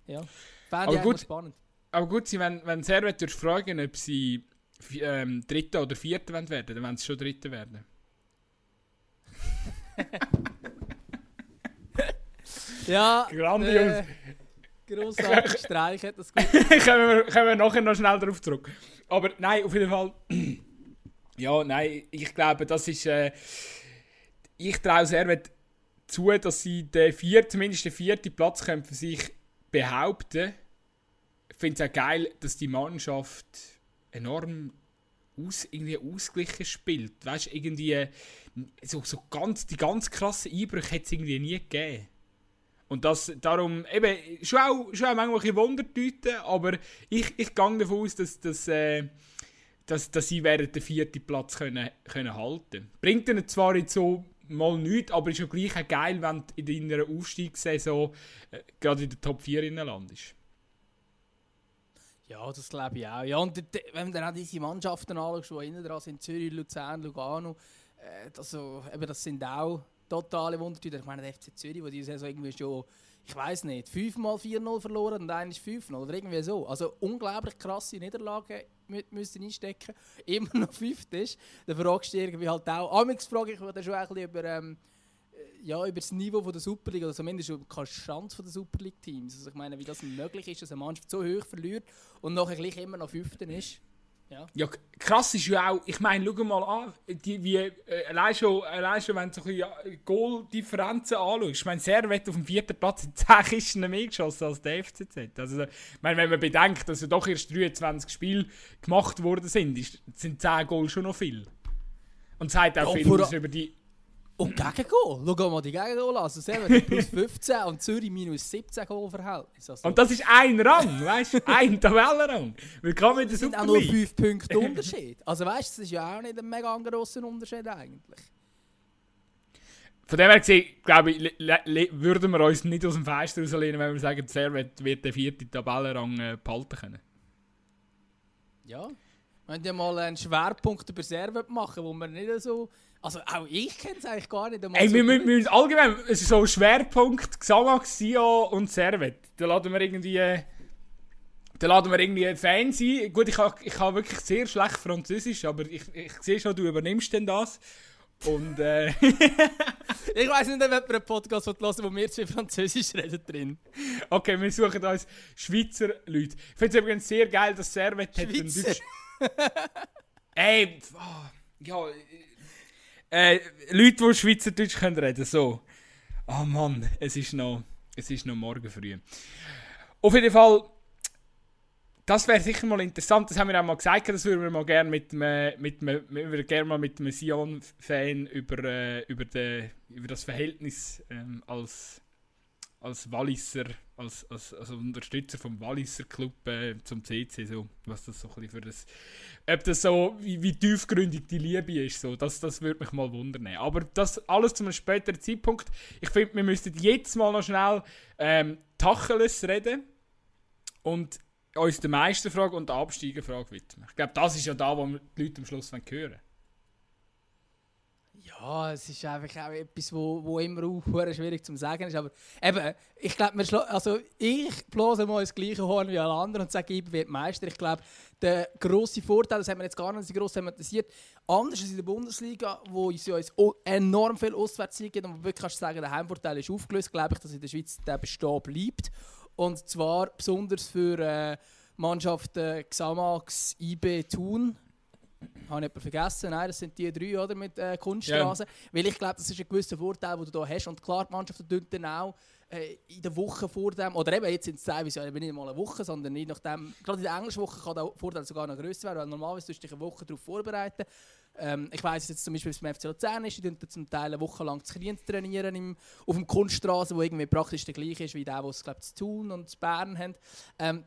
Ja, fände ich gut, spannend. Aber gut, wenn, wenn Servet durch fragen, ob sie ähm, Dritter oder Vierter werden, dann werden sie schon Dritter werden. ja. Grandios. Äh, Grossartiger Streich hat das gut. kommen, wir, kommen wir nachher noch schnell darauf zurück. Aber nein, auf jeden Fall. ja, nein, ich glaube, das ist. Äh, ich traue sehr zu, dass sie den vier, zumindest den vierten Platz können für sich behaupten. Ich finde es auch geil, dass die Mannschaft enorm aus, irgendwie ausgeglichen spielt. Weißt du, irgendwie so, so ganz, die ganz krassen Einbrüche hat es irgendwie nie gegeben. Und das, darum, eben, schon auch, schon auch manchmal ein Wundertüten, aber ich, ich gehe davon aus, dass, dass, äh, dass, dass sie während den vierten Platz können, können halten Bringt ihnen zwar jetzt so mal nichts, aber ist ja gleich auch geil, wenn du in deiner Aufstiegssaison äh, gerade in der Top 4 in landest. Ja, das glaube ich auch. Ja, und wenn du dann auch diese Mannschaften anschaust, die innen dran sind, Zürich, Luzern, Lugano, äh, also, eben, das sind auch totale Wundertüter. Ich meine, der FC Zürich, wo die Saison irgendwie schon, ich weiß nicht, fünfmal 4-0 verloren und einer ist 5-0 oder irgendwie so. Also unglaublich krasse Niederlagen müssen einstecken. Immer noch fünft ist. Dann fragst du irgendwie halt auch, amigs frage ich mich schon ein bisschen über, ähm, äh, ja, über das Niveau von der Super League oder zumindest über die Chance der Super League Teams. Also ich meine, wie das möglich ist, dass eine Mannschaft so hoch verliert und nachher gleich immer noch fünften ist. Ja. ja, krass ist ja auch, ich meine, schau mal an, die, wie, äh, allein, schon, allein schon, wenn du so ein Goal-Differenzen anschaust. Ich meine, Servet auf dem vierten Platz in 10 Kisten mehr geschossen als der FCZ. Also, ich meine, wenn man bedenkt, dass ja doch erst 23 Spiele gemacht worden sind, ist, sind 10 Goal schon noch viel. Und zeigt auch ja, viel über die und Gegengol. Schau mal die Gegengol an. Also Servet plus 15 und Zürich minus 17 Goalverhältnis. Also. Und das ist ein Rang, weißt du? Ein Tabellenrang. Willkommen in der Super League. auch nur 5 Punkte Unterschied. Also weißt du, das ist ja auch nicht ein mega grosser Unterschied eigentlich. Von dem her gesehen, glaube ich, würden wir uns nicht aus dem Fenster rauslehnen, wenn wir sagen, Servet wird den vierten Tabellenrang äh, behalten können. Ja. Wir mal einen Schwerpunkt über Servet machen, wo wir nicht so also auch ich kenne es eigentlich gar nicht. Ey, so wir, wir, müssen allgemein, es ist so ein Schwerpunkt Xamax, Sio und Servet. Da laden wir irgendwie... Da laden wir irgendwie Fans ein. Gut, ich habe ich ha wirklich sehr schlecht Französisch, aber ich, ich sehe schon, du übernimmst denn das. Und äh... ich weiß nicht, ob wir einen Podcast hören wo wir zwei Französisch reden drin. Okay, wir suchen uns Schweizer Leute. Ich finde es übrigens sehr geil, dass Servet hat einen Deutsch... Ey, oh, ja äh, Leute, die Schweizerdeutsch können reden so. Oh Mann, es ist noch, es ist noch morgen früh. Auf jeden Fall, das wäre sicher mal interessant. Das haben wir auch mal gesagt, das würden wir mal gerne mit einem, mit einem, mal mit einem Sion-Fan über, äh, über, über das Verhältnis ähm, als als Walliser, als, als, als Unterstützer vom Walliser Club äh, zum CC, so, was das so ein für das, ob das so, wie, wie tiefgründig die Liebe ist, so, das, das würde mich mal wundern. Aber das alles zu einem späteren Zeitpunkt. Ich finde, wir müssten jetzt mal noch schnell ähm, Tacheles reden und uns der Meisterfrage und der Absteigerfrage widmen. Ich glaube, das ist ja da, wo die Leute am Schluss hören wollen. Ja, es ist einfach auch etwas, wo, wo immer auch schwierig zu sagen ist. Aber eben, ich glaube, also ich blase mal das gleiche Horn wie alle anderen und sage, ich bin Meister. Ich glaube, der grosse Vorteil, das haben wir jetzt gar nicht so gross thematisiert, anders als in der Bundesliga, wo es ja enorm viel Auswärtssieg gibt und wo wirklich kannst sagen, der Heimvorteil ist aufgelöst, glaube ich, dass in der Schweiz der Bestehen bleibt. Und zwar besonders für äh, Mannschaften Xamax, IB, Thun habe ich jemanden vergessen? Nein, das sind die drei, oder? Mit äh, Kunststraße. Ja. Weil ich glaube, das ist ein gewisser Vorteil, den du hier hast. Und klar, die Mannschaft tut dann auch äh, in der Woche vor dem, oder eben jetzt sind es teilweise ja, nicht mal eine Woche, sondern nicht nachdem, gerade in der englischen Woche kann der Vorteil sogar noch grösser werden, weil normalerweise tust du dich eine Woche darauf vorbereiten. Ähm, ich weiss jetzt zum Beispiel, wie es beim FC Luzern ist, die tun zum Teil eine Woche lang zu trainieren im, auf dem Kunststraße, wo irgendwie praktisch der gleiche ist wie der, was es zu Thun und zu Bern haben. Ähm,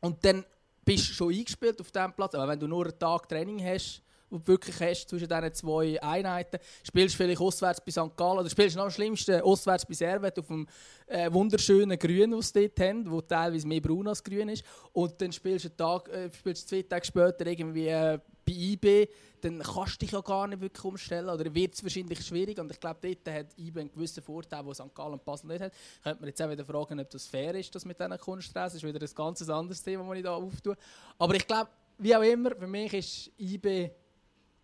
und dann bist schon eingespielt auf diesem Platz. Aber wenn du nur einen Tag Training hast, du wirklich hast zwischen diesen zwei Einheiten, spielst du vielleicht auswärts bei St. Gallen oder spielst noch am schlimmsten auswärts bei Servet auf dem äh, wunderschönen Grün, das sie dort haben, wo teilweise mehr braun als grün ist. Und dann spielst du, einen Tag, äh, spielst zwei Tage später irgendwie äh, bei IB, dann kannst du dich ja gar nicht wirklich umstellen oder wird es wahrscheinlich schwierig und ich glaube, dort hat IB einen gewissen Vorteil, den St. Gallen und Basel nicht hat. Könnte man jetzt auch wieder fragen, ob das fair ist, das mit diesen Kunststraßen. Das ist wieder ein ganz anderes Thema, das ich hier auftue. Aber ich glaube, wie auch immer, für mich ist IB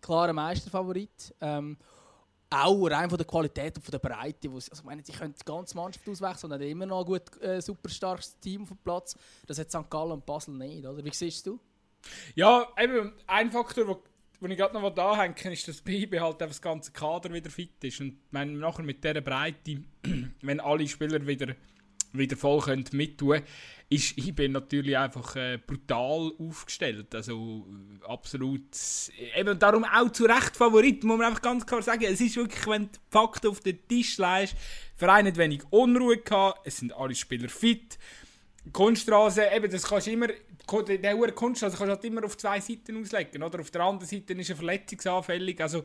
klarer Meisterfavorit. Ähm, auch rein von der Qualität und von der Breite. also ich meine, sie können die ganze Mannschaft auswechseln und haben immer noch ein gut, äh, super starkes Team auf dem Platz. Das hat St. Gallen und Basel nicht, oder? Wie siehst du? Ja, eben, ein Faktor, wo ich gerade noch da hänge, ist, dass BIB halt das ganze Kader wieder fit ist. Und wenn nachher mit dieser Breite, wenn alle Spieler wieder wieder voll mittun können, ist IB natürlich einfach äh, brutal aufgestellt. Also absolut. Eben darum auch zu Recht Favorit, muss man einfach ganz klar sagen. Es ist wirklich, wenn du Fakten auf den Tisch legst, Verein hat wenig Unruhe gehabt, es sind alle Spieler fit. Kunststraße, eben, das kannst du immer, der hohe Kunststraße kannst du halt immer auf zwei Seiten auslegen, oder? Auf der anderen Seite ist er verletzungsanfällig, also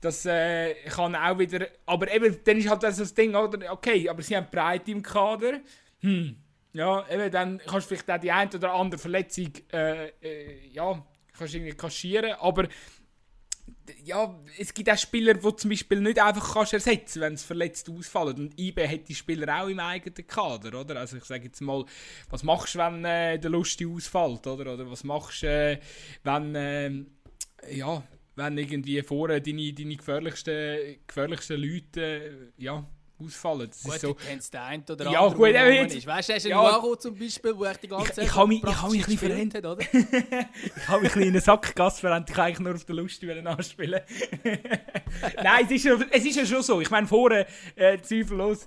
das äh, kann auch wieder, aber eben, dann ist halt das Ding, oder? Okay, aber sie haben Breite im Kader, hm, ja, eben, dann kannst du vielleicht auch die eine oder andere Verletzung äh, äh, ja, kannst irgendwie kaschieren, aber ja, es gibt auch Spieler, die zum Beispiel nicht einfach kannst ersetzen wenn sie verletzt ausfallen. Und IB hat die Spieler auch im eigenen Kader, oder? Also ich sage jetzt mal, was machst du, wenn äh, der Lustig ausfällt, oder? Oder was machst du, äh, wenn, äh, ja, wenn irgendwie vorher deine, deine gefährlichsten, gefährlichsten Leute, ja, ausfallen. Das gut, ist so. kennst den einen oder Ja, anderen, gut, der jetzt- ist. Weißt du, hast du Ja. einen zum Beispiel, wo echt die ganze Ich- Zeit ich habe mich- ich habe mich ein bisschen hat, oder? Ich habe mich ein bisschen in eine Sackgasse verrennt. Ich eigentlich nur auf der Lust anspielen. Nein, es ist, ja, es ist ja schon so. Ich meine, vorher, äh, zweifellos,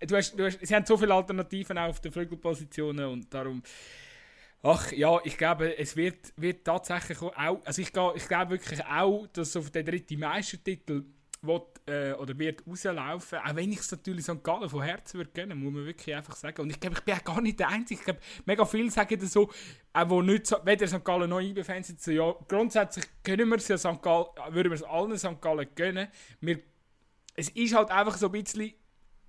du hast, du hast, sie haben so viele Alternativen auch auf den Flügelpositionen und darum. Ach ja, ich glaube, es wird, wird tatsächlich auch. Also ich, ich glaube wirklich auch, dass auf den dritten Meistertitel will, äh, oder wird rauslaufen. Auch wenn ich es natürlich St. Gallen von Herzen würde gönnen, muss man wirklich einfach sagen. Und ich glaube, ich bin auch gar nicht der Einzige. Ich glaube, mega viele sagen das so, auch wo nicht so, weder St. Gallen noch IB-Fans sind, so, ja, grundsätzlich gönnen wir es ja St. Gallen, würden wir es allen St. Gallen gönnen. Wir, es ist halt einfach so ein bisschen,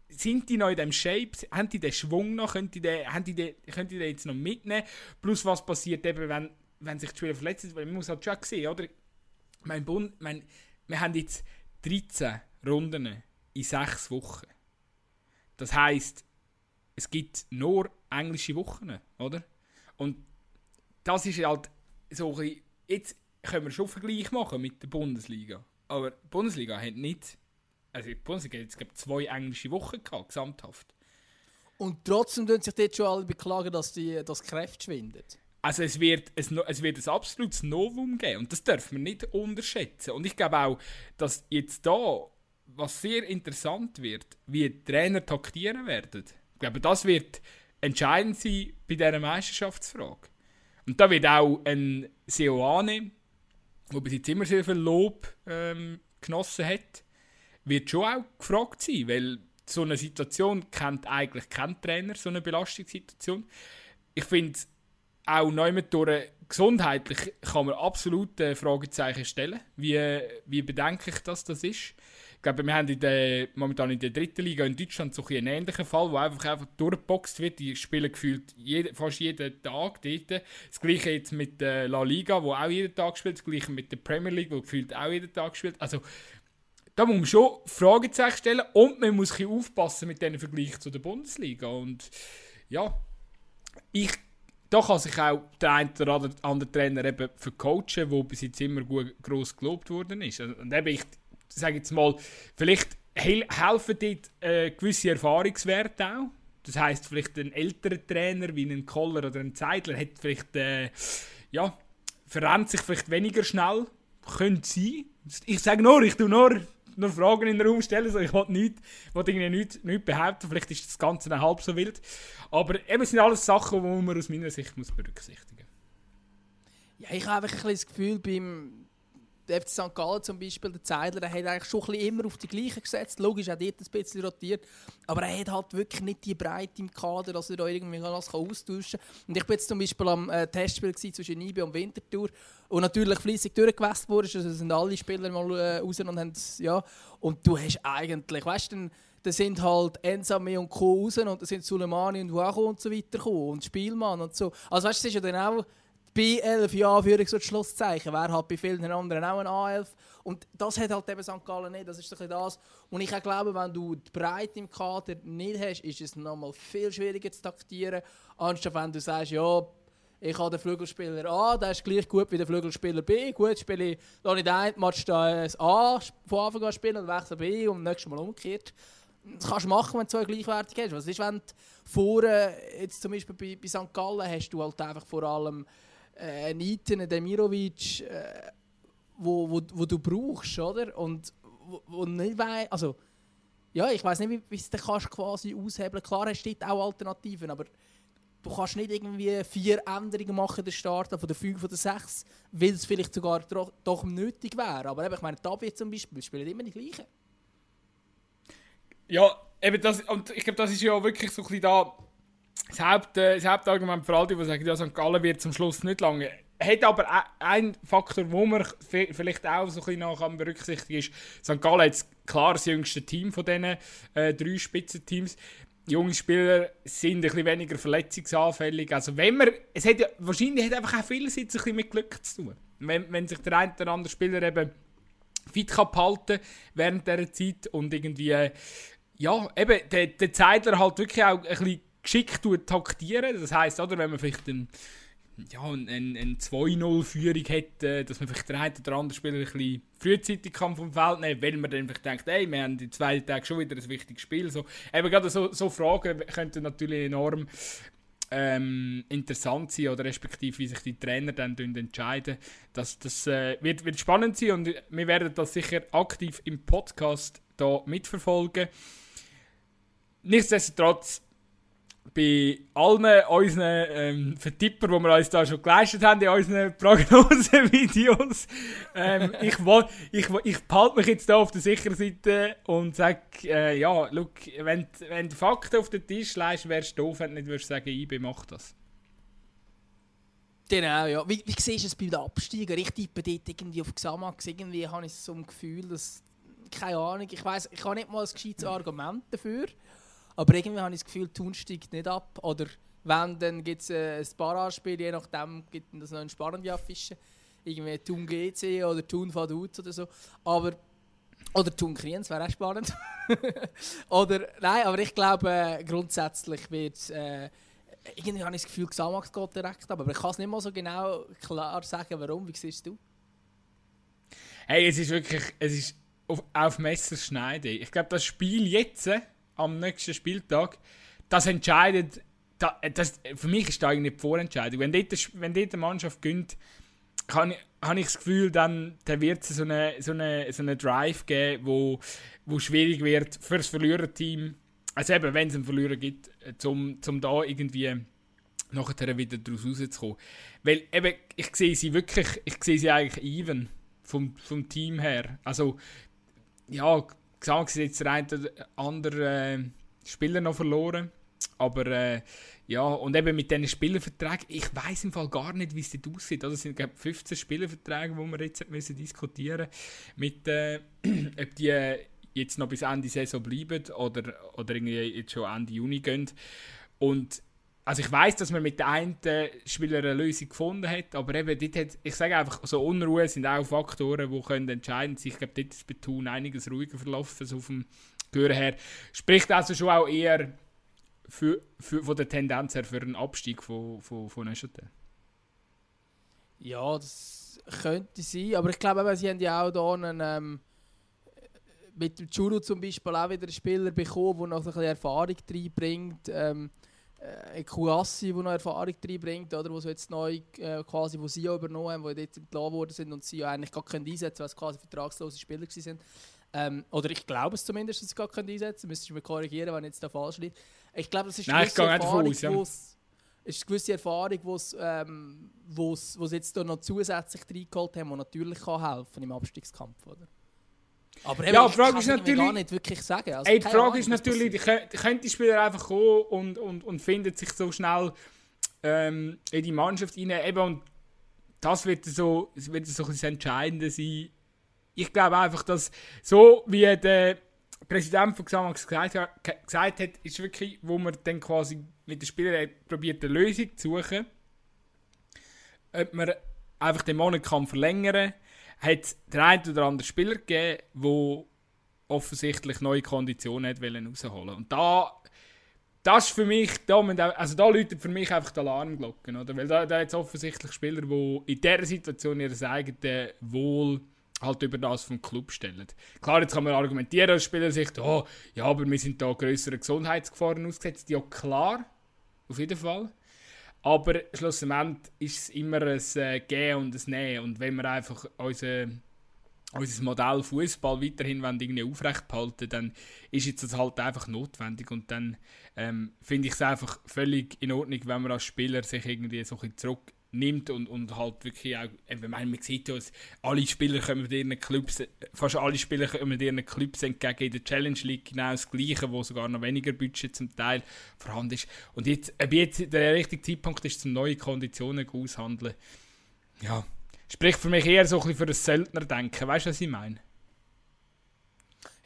sind die noch in dem Shape, haben die den Schwung noch, können die den, haben die den, können die den jetzt noch mitnehmen, plus was passiert eben, wenn, wenn sich die Spieler verletzen, weil man muss halt schon sehen, oder? Mein Bund, mein, wir haben jetzt 13 Runden in 6 Wochen. Das heisst, es gibt nur englische Wochen, oder? Und das ist halt so ein bisschen, jetzt können wir schon Vergleich machen mit der Bundesliga. Aber die Bundesliga hat nicht, also die Bundesliga hat jetzt zwei englische Wochen gehabt, gesamthaft. Und trotzdem tun sich dort schon alle beklagen, dass die, das Kräfte schwinden. Also es wird, es, es wird ein absolutes Novum geben und das dürfen wir nicht unterschätzen. Und ich glaube auch, dass jetzt da, was sehr interessant wird, wie die Trainer taktieren werden. Ich glaube, das wird entscheidend sein bei dieser Meisterschaftsfrage. Und da wird auch ein Seoane, der bis jetzt immer sehr viel Lob ähm, genossen hat, wird schon auch gefragt sein, weil so eine Situation kennt eigentlich kein Trainer, so eine Belastungssituation. Ich finde, auch mit durch gesundheitlich kann man absolut äh, Fragezeichen stellen, wie, wie bedenklich das, das ist. Ich glaube, wir haben in der, momentan in der dritten Liga in Deutschland so einen ähnlichen Fall, wo einfach, einfach durchgeboxt wird. Die spielen gefühlt jede, fast jeden Tag dort. Das gleiche jetzt mit der La Liga, wo auch jeden Tag spielt. Das gleiche mit der Premier League, wo gefühlt auch jeden Tag spielt. Also, da muss man schon Fragezeichen stellen und man muss ein bisschen aufpassen mit diesen Vergleich zu der Bundesliga. Und ja, ich, da kann sich auch der eine oder andere Trainer eben vercoachen, der bis jetzt immer gut, gross gelobt worden ist. Und und eben, ich sage jetzt mal, vielleicht hel helfen dort äh, gewisse Erfahrungswerte auch. Das heisst, vielleicht ein älterer Trainer wie ein Koller oder ein Zeidler hat vielleicht, äh, ja, verrennt sich vielleicht weniger schnell. Könnte sein. Ich sage nur, ich tue nur, nur Fragen in den Raum stellen, so ich will nicht, will irgendwie nicht, nicht behaupten. Vielleicht ist das Ganze dann halb so wild. Aber eben sind alles Sachen, die man aus meiner Sicht muss berücksichtigen Ja, ich habe einfach ein bisschen das Gefühl, beim der FC St. Gallen zum Beispiel, der Zeidler, der hat eigentlich schon ein bisschen immer auf die gleichen gesetzt. Logisch, hat dort ein bisschen rotiert. Aber er hat halt wirklich nicht die Breite im Kader, dass er da irgendwie kann austauschen kann. Und ich bin jetzt zum Beispiel am äh, Testspiel zwischen IB und Winterthur und natürlich fleissig durchgewässt wurde. Also sind alle Spieler mal äh, raus und haben ja. Und du hast eigentlich, weißt du, da sind halt Ensame und Co. raus und da sind Suleimani und Wacho und so weiter gekommen und Spielmann und so. Also weißt du, es ist ja dann auch bei 11 Jahren für so das Schlusszeichen. Wäre halt bei vielen anderen auch ein A11. Und das hat halt eben St. Gallen nicht. Das ist so das. Und ich glaube, wenn du die Breite im Kader nicht hast, ist es nochmal viel schwieriger zu taktieren, anstatt wenn du sagst, ja, ich habe den Flügelspieler A, der ist gleich gut wie der Flügelspieler B. Gut, spiele ich da nicht ein Match das A von Anfang an spielen und wechsle B und nächstes Mal umgekehrt. Das kannst du machen, wenn du zwei gleichwertig hast. Was ist, wenn du vorne, jetzt zum Beispiel bei, bei St. Gallen, hast du halt einfach vor allem äh, einen Iten, Demirovic, äh, wo, wo, wo du brauchst, oder? Und wo, wo nicht wei also ja, ich weiß nicht, wie, wie es kannst quasi aushebeln. Klar, es steht auch Alternativen, aber du kannst nicht irgendwie vier Änderungen machen der Start von der fünf oder sechs, weil es vielleicht sogar doch, nötig wäre. Aber eben, ich meine, David zum Beispiel spielt immer die gleichen. Ja, eben das, und ich glaube, das ist ja wirklich so ein bisschen da das, Haupt, äh, das Hauptargument für alle, die sagen, ja, St. Gallen wird zum Schluss nicht lange. Hat aber ein Faktor, wo man vielleicht auch so ein bisschen berücksichtigen ist, St. Gallen hat klar das jüngste Team von diesen äh, drei Spitzenteams. Junge Spieler sind ein bisschen weniger verletzungsanfällig. Also wenn man, es hat ja, wahrscheinlich hat einfach auch vieles ein bisschen mit Glück zu tun. Wenn, wenn sich der eine oder andere Spieler eben fit kann behalten während dieser Zeit und irgendwie, äh, ja, eben, der, der Zeitler halt wirklich auch ein bisschen geschickt taktieren. Das heisst, oder, wenn man vielleicht einen, ja, eine, eine 2-0-Führung hat, äh, dass man vielleicht der eine oder andere Spieler ein bisschen frühzeitig kann vom Feld nehmen weil man dann vielleicht denkt, hey, wir haben die zwei Tage schon wieder ein wichtiges Spiel. So, eben gerade so, so Fragen könnten natürlich enorm ähm, interessant sein oder respektive wie sich die Trainer dann entscheiden. Das, das äh, wird, wird spannend sein und wir werden das sicher aktiv im Podcast da mitverfolgen. Nichtsdestotrotz bei allen unseren ähm, Vertipper, die wir uns da schon geleistet haben in unseren Prognosevideos, ähm, ich, ich, ich behalte mich jetzt hier auf der sicheren Seite und sage, äh, ja, look, wenn, wenn du Fakten auf den Tisch legst, wärst du doof, wenn du nicht würdest sagen, IB macht das. Genau, ja. Wie, wie siehst du es bei den Absteigern? Ich tippe dort irgendwie auf Xamax, irgendwie habe ich so ein Gefühl, dass, keine Ahnung, ich weiß, ich habe nicht mal ein gescheites Argument dafür, aber irgendwie habe ich das Gefühl, Thun steigt nicht ab. Oder wenn, dann gibt es äh, ein Barrage-Spiel, je nachdem gibt es noch eine spannende Affische. Irgendwie Thun GC oder Thun Vaduz oder so. Aber, oder Thun Kriens wäre auch spannend. oder, nein, aber ich glaube, äh, grundsätzlich wird äh, irgendwie habe ich das Gefühl, Xamax geht direkt ab. Aber ich kann es nicht mal so genau klar sagen, warum. Wie siehst du? Hey, es ist wirklich, es ist auf, auf Messerschneide. Ich glaube, das Spiel jetzt am nächsten Spieltag, das entscheidet, das, für mich ist das eigentlich die Vorentscheidung. Wenn dort, wenn dort eine Mannschaft gönnt, habe ich das Gefühl, dann, dann wird es so einen so eine, so eine Drive geben, wo, wo schwierig wird für das Verliererteam. Also eben, wenn es einen Verlierer gibt, um zum da irgendwie nachher wieder daraus rauszukommen. Weil eben, ich sehe sie wirklich, ich sehe sie eigentlich even vom, vom Team her. Also, ja, gesagt, jetzt der eine oder andere äh, Spieler noch verloren. Aber äh, ja, und eben mit diesen Spielerverträgen, ich weiß im Fall gar nicht, wie es dort aussieht. Also, es sind glaub, 15 Spielerverträge, die wir jetzt müssen diskutieren mit äh, ob die jetzt noch bis Ende Saison bleiben oder, oder irgendwie jetzt schon Ende Juni gehen. Und also ich weiß, dass man mit der einen Spieler eine Lösung gefunden hat, aber eben dort hat, ich sage einfach, so Unruhe sind auch Faktoren, die können entscheidend sein. Ich glaube, dort ist bei Thun einiges ruhiger verlaufen, so auf dem Gehör her. Spricht also schon auch eher für, für, von der Tendenz her für einen Abstieg von, von, von Neuchâtel. Ja, das könnte sein, aber ich glaube, sie haben ja auch hier einen, ähm, mit dem Churu zum Beispiel auch wieder einen Spieler bekommen, der noch ein bisschen Erfahrung reinbringt. Ähm, äh, Kouassi, der noch Erfahrung reinbringt, oder, wo sie jetzt neu äh, quasi, wo sie ja übernommen haben, wo jetzt entlassen worden sind und sie ja eigentlich gar keinen einsetzen, weil es quasi vertragslose Spieler waren. Ähm, oder ich glaube es zumindest, dass sie gar keinen einsetzen. Müsstest du mich korrigieren, wenn ich jetzt da falsch liege. Ich glaube, das ist eine gewisse Erfahrung, aus, ja. ist eine gewisse Erfahrung, wo's, ähm, wo's, wo's jetzt da noch zusätzlich reingeholt haben, die natürlich kann helfen im Abstiegskampf, oder? Aber eben, ja, die Frage ist natürlich. gar nicht wirklich sagen. Also, ey, die Frage Ahnung, ist natürlich, die, können die Spieler einfach kommen und, und, und finden sich so schnell ähm, in die Mannschaft rein. Eben, und das wird so, das wird so das Entscheidende sein. Ich glaube einfach, dass so wie der Präsident von Xamax gesagt, gesagt hat, ist wirklich, wo man dann quasi mit den Spielern probiert, eine Lösung zu suchen. Ob man einfach den Monat kann verlängern kann hat der ein oder andere Spieler gegeben, der offensichtlich neue Konditionen hat rausholen Und da, das ist für mich, da, also da läutet für mich einfach die Alarmglocken, oder? Weil da, da jetzt offensichtlich Spieler, die in dieser Situation ihr eigenes Wohl halt über das vom Club stellen. Klar, jetzt kann man argumentieren als Spieler sich, oh, ja, aber wir sind da größere Gesundheitsgefahren ausgesetzt. Ja, klar, auf jeden Fall. Aber schlussendlich ist es immer ein äh, Gehen und ein Nehmen. Und wenn wir einfach unseren unser Modell Fußball weiterhin irgendwie aufrecht behalten, dann ist jetzt das halt einfach notwendig und dann ähm, finde ich es einfach völlig in Ordnung, wenn man als Spieler sich irgendwie so ein zurücknimmt und, und halt wirklich auch, ich meine, man sieht ja, alle Spieler kommen mit ihren Clubs, fast alle Spieler kommen mit ihren Clubs entgegen in der Challenge League genau das Gleiche, wo sogar noch weniger Budget zum Teil vorhanden ist und jetzt, ob jetzt der richtige Zeitpunkt ist, zum neue Konditionen aushandeln, ja, spricht für mich eher so ein bisschen für das Söldner-Denken. Weißt du, was ich meine?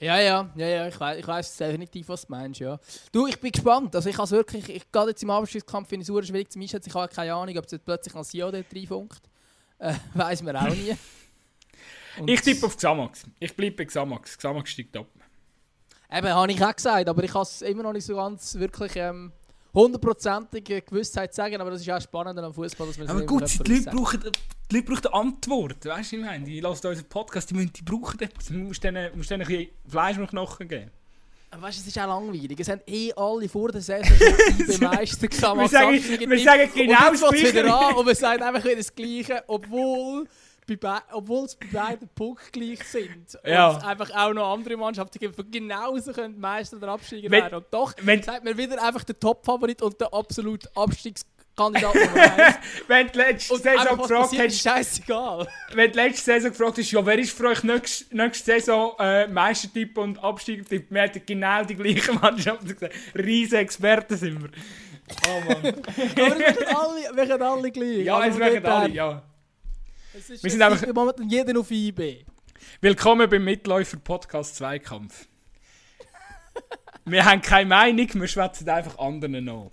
Ja, ja, ja, ja, ich weiß ich weiss definitiv, was du meinst, ja. Du, ich bin gespannt. Also ich habe wirklich, ich gehe jetzt im Abschlusskampf finde ich es schwierig zu einschätzen. Ich habe keine Ahnung, ob es jetzt plötzlich ein Sio dort reinfunkt. Äh, weiss man auch nie. Und ich tippe auf Xamax. Ich bleibe bei Xamax. Xamax steigt ab. Eben, habe ich auch gesagt, aber ich habe es immer noch nicht so ganz wirklich... Ähm, hundertprozentige Gewissheit sagen, aber das ist auch spannend am Fußball, dass man Aber gut, die Leute, brauchen, die Leute brauchen eine Antwort, weißt du, ich meine, die lassen unseren Podcast, die, müssen, die brauchen etwas, du musst denen, musst denen ein bisschen Fleisch und Knochen geben. Aber weißt du, es ist auch langweilig. Es haben eh alle vor der Saison schon Meister gehabt. wir, sagen, wir sagen genau das wieder an und wir sagen einfach wieder das Gleiche, obwohl obwohl es bei beiden punktgleich sind. Ja. Und es einfach auch noch andere Mannschaften gibt, die genauso können Meister oder Absteiger werden. Und doch wenn, sagt man wieder einfach der Top-Favorit und der absolut Abstiegskandidat Wenn du letzte Saison gefragt hast... scheißegal. Wenn du letzte Saison gefragt hast, ja, wer ist für euch nächste, nächste Saison äh, Meistertyp und Absteigertyp? Wir hätten genau die gleichen Mannschaften gesagt. Riesen Experten sind wir. Oh Mann. Aber wir können alle, wir können alle gleich. Ja, es machen alle, ja. Es ist, wir sind einfach momentan jeden auf IB. Willkommen beim Mitläufer Podcast Zweikampf. wir haben keine Meinung, wir schwätzen einfach anderen noch.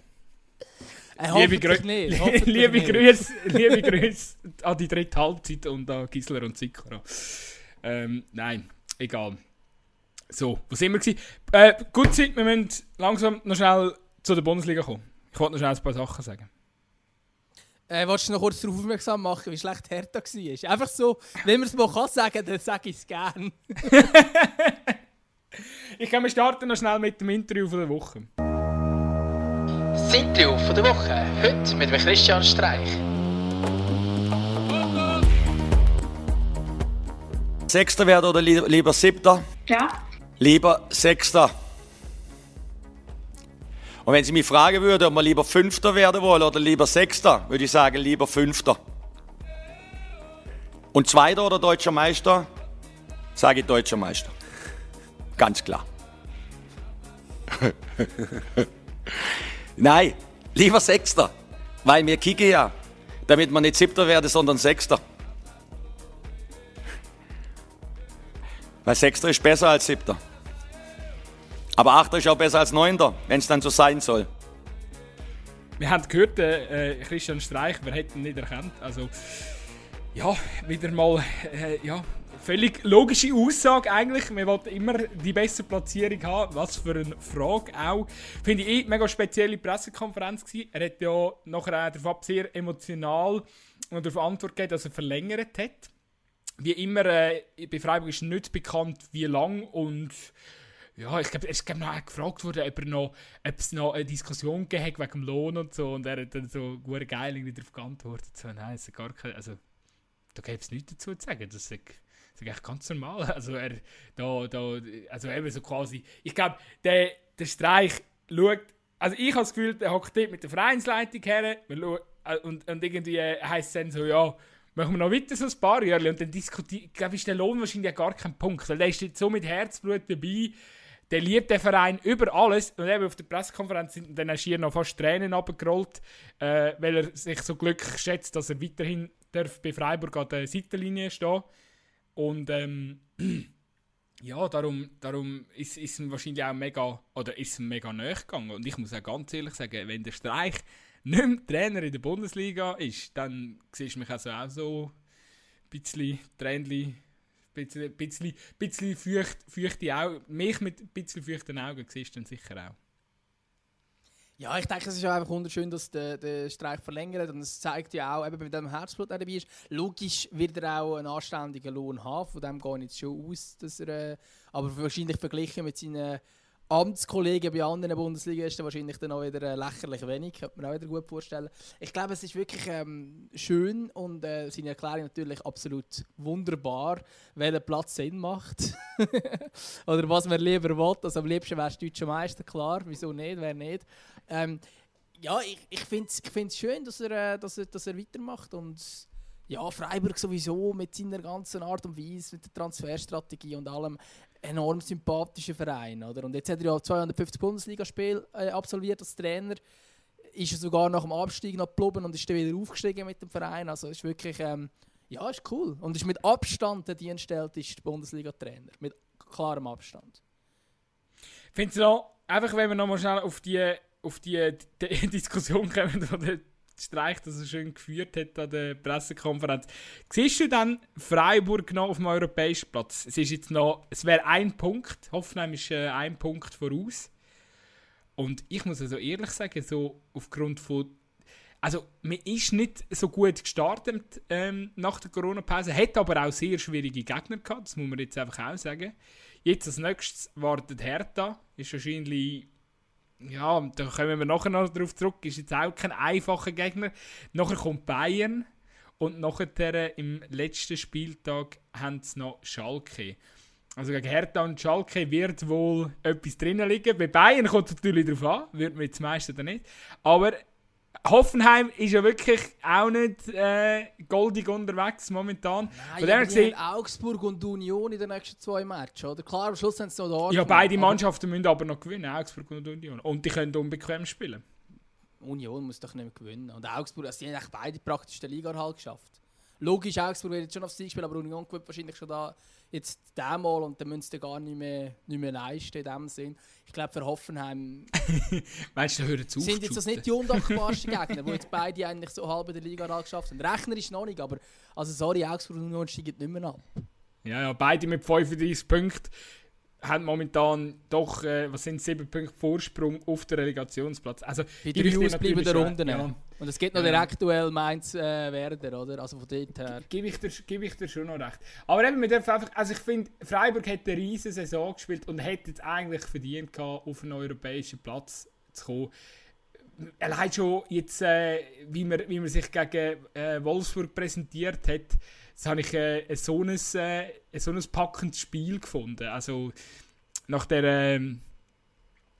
Äh, liebe, Grü nicht, liebe Grüße liebe Grüße an die dritte Halbzeit und an Gisler und Sikora. Ähm, nein, egal. So, wo sind wir gewesen? Äh, gut Zeit, wir müssen langsam noch schnell zu der Bundesliga kommen. Ich wollte noch schnell ein paar Sachen sagen. Äh, willst du noch kurz darauf aufmerksam machen, wie schlecht Hertha war? Einfach so, wenn man es mal kann sagen, dann sage ich es gerne. ich kann wir starten noch schnell mit dem Interview von der Woche. Das Interview von der Woche, heute mit Christian Streich. Sechster werden oder lieber Siebter? Ja. Lieber Sechster. Und wenn Sie mich fragen würden, ob wir lieber Fünfter werden wollen oder lieber Sechster, würde ich sagen, lieber Fünfter. Und Zweiter oder Deutscher Meister? Sage ich Deutscher Meister. Ganz klar. Nein, lieber Sechster. Weil wir kicken ja, damit man nicht Siebter werde, sondern Sechster. Weil Sechster ist besser als Siebter. Aber Achter ist auch besser als Neunter, wenn es dann so sein soll. Wir haben gehört, äh, Christian Streich, wir hätten ihn nicht erkannt. Also, ja, wieder mal, äh, ja, völlig logische Aussage eigentlich. Wir wollten immer die beste Platzierung haben. Was für eine Frage auch. Finde ich eh mega spezielle Pressekonferenz gewesen. Er hat ja nachher darauf sehr emotional und darauf Antwort gegeben, dass er verlängert hat. Wie immer, äh, bei Freiburg ist nicht bekannt, wie lang und ja, ich glaube, es ist noch gefragt worden, ob, noch, ob es noch eine Diskussion gegeben hat wegen dem Lohn und so. Und er hat dann so gut geil darauf geantwortet. So, nein, es ist gar kein, also, da gäbe es nichts dazu zu sagen. Das ist, das ganz normal. Also, er, da, da, also eben so quasi, ich glaube, der, der Streich schaut, also ich habe das Gefühl, der hockt dort mit der Vereinsleitung her äh, und, und irgendwie heisst es dann so, ja, machen wir noch weiter so ein paar Jahre und dann diskutiert, ich glaube, ist der Lohn wahrscheinlich gar kein Punkt, weil der ist jetzt so mit Herzblut dabei, der liebt den Verein über alles. Und eben auf der Pressekonferenz sind dann schier noch fast Tränen abgerollt, äh, weil er sich so glücklich schätzt, dass er weiterhin darf bei Freiburg an der Seitenlinie stehen Und ähm, ja, darum, darum ist, ist ihm wahrscheinlich auch mega, oder ist mega nahe gegangen. Und ich muss auch ganz ehrlich sagen, wenn der Streich nicht mehr Trainer in der Bundesliga ist, dann siehst du mich also auch so ein bisschen Tränchen bisschen, bisschen, bisschen feucht, feuchte Augen, mich mit ein bisschen feuchten Augen siehst du dann sicher auch. Ja, ich denke, es ist einfach wunderschön, dass der, der Streik verlängert und es zeigt ja auch, eben bei dem Herzblut, dabei ist, logisch wird er auch einen anständigen Lohn haben, von dem gehe ich jetzt schon aus, dass er, äh, aber wahrscheinlich verglichen mit seinen Amtskollegen bei anderen Bundesligisten wahrscheinlich dann auch wieder äh, lächerlich wenig, könnte man auch wieder gut vorstellen. Ich glaube, es ist wirklich ähm, schön und äh, seine Erklärung natürlich absolut wunderbar, welcher Platz Sinn macht. Oder was man lieber will. Also am liebsten wäre es deutscher Meister, klar. Wieso nicht, wer nicht. Ähm, ja, ich, ich finde es ich schön, dass er, äh, dass, er, dass er weitermacht und ja, Freiburg sowieso mit seiner ganzen Art und Weise, mit der Transferstrategie und allem enorm sympathischer Verein. Oder? Und jetzt hat er ja 250 Bundesligaspiele äh, absolviert als Trainer. Ist er sogar nach dem Abstieg noch geblieben und ist dann wieder aufgestiegen mit dem Verein. Also ist wirklich, ähm, ja, ist cool. Und ist mit Abstand der dienstälteste Bundesliga-Trainer. Mit klarem Abstand. Ich finde es noch, einfach wenn wir noch mal schnell auf die, auf die, die Diskussion kommen, Streich, das er schön geführt hat an der Pressekonferenz. Siehst du dann Freiburg noch auf dem europäischen Platz? Es ist jetzt noch, es wäre ein Punkt. Hoffenheim ist äh, ein Punkt voraus. Und ich muss also ehrlich sagen, so aufgrund von also man ist nicht so gut gestartet ähm, nach der Corona-Pause, hat aber auch sehr schwierige Gegner gehabt, das muss man jetzt einfach auch sagen. Jetzt als nächstes wartet Hertha, ist wahrscheinlich ja, da kommen wir nachher noch darauf zurück, ist jetzt auch kein einfacher Gegner. Nachher kommt Bayern und nachher im letzten Spieltag haben sie noch Schalke. Also gegen Hertha und Schalke wird wohl etwas drinnen liegen. Bei Bayern kommt es natürlich darauf an, wird mir jetzt meisten dann nicht. Aber Hoffenheim ist ja wirklich auch nicht äh, goldig unterwegs momentan. Nein, Von gesehen, Augsburg und Union in den nächsten zwei Matches, oder? Klar, am Schluss haben sie noch da. Ja, beide Mannschaften müssen aber noch gewinnen, Augsburg und Union. Und die können unbequem spielen. Union muss doch nicht mehr gewinnen. Und Augsburg, also die haben beide praktisch den Liga halt geschafft. Logisch, Augsburg wird jetzt schon aufs Sieg spielen, aber Union gewinnt wahrscheinlich schon da jetzt Mal und dann müssen sie gar nicht mehr, nicht mehr leisten in dem Sinn. Ich glaube, für Hoffenheim weißt du, hören zu. Sind jetzt das nicht die undankbarsten Gegner, die jetzt beide eigentlich so halb in der Liga geschafft haben. Rechner ist noch nicht, aber also sorry, Augsburg und Union steigen nicht mehr ab. Ja, ja, beide mit 35 Punkten haben momentan doch, äh, was sind sieben Punkte Vorsprung auf den Relegationsplatz. Also, Bei drei ausbleibenden Runden. Ja. Und es geht noch ja. der aktuell Mainz äh, Werder, oder? Also von dort her. Gebe ich, dir, ich dir schon noch recht. Aber eben, wir dürfen einfach, also ich finde, Freiburg hat eine riesige Saison gespielt und hätte jetzt eigentlich verdient gehabt, auf einen europäischen Platz zu kommen. Allein schon jetzt, äh, wie, man, wie man sich gegen äh, Wolfsburg präsentiert hat, das habe ich äh, so, ein, äh, so ein packendes Spiel gefunden. Also nach der, äh,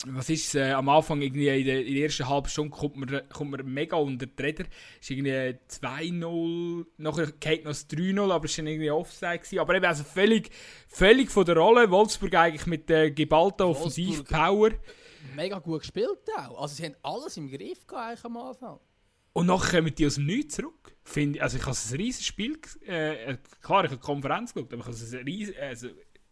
was ist äh, am Anfang irgendwie in der, in der, ersten halben Stunde kommt man, kommt man mega unter die Räder. Es ist irgendwie 2-0, nachher geht noch 3-0, aber es war irgendwie Offside. Gewesen. Aber eben also völlig, völlig von der Rolle. Wolfsburg eigentlich mit der geballten Offensivpower. Mega gut gespielt auch. Also sie haben alles im Griff gehabt am Anfang. Und nachher kommen die aus dem Nichts zurück. Find, also ich habe ein riesiges Spiel, äh, klar, ich habe die Konferenz geschaut, aber ich habe ein riesiges, also,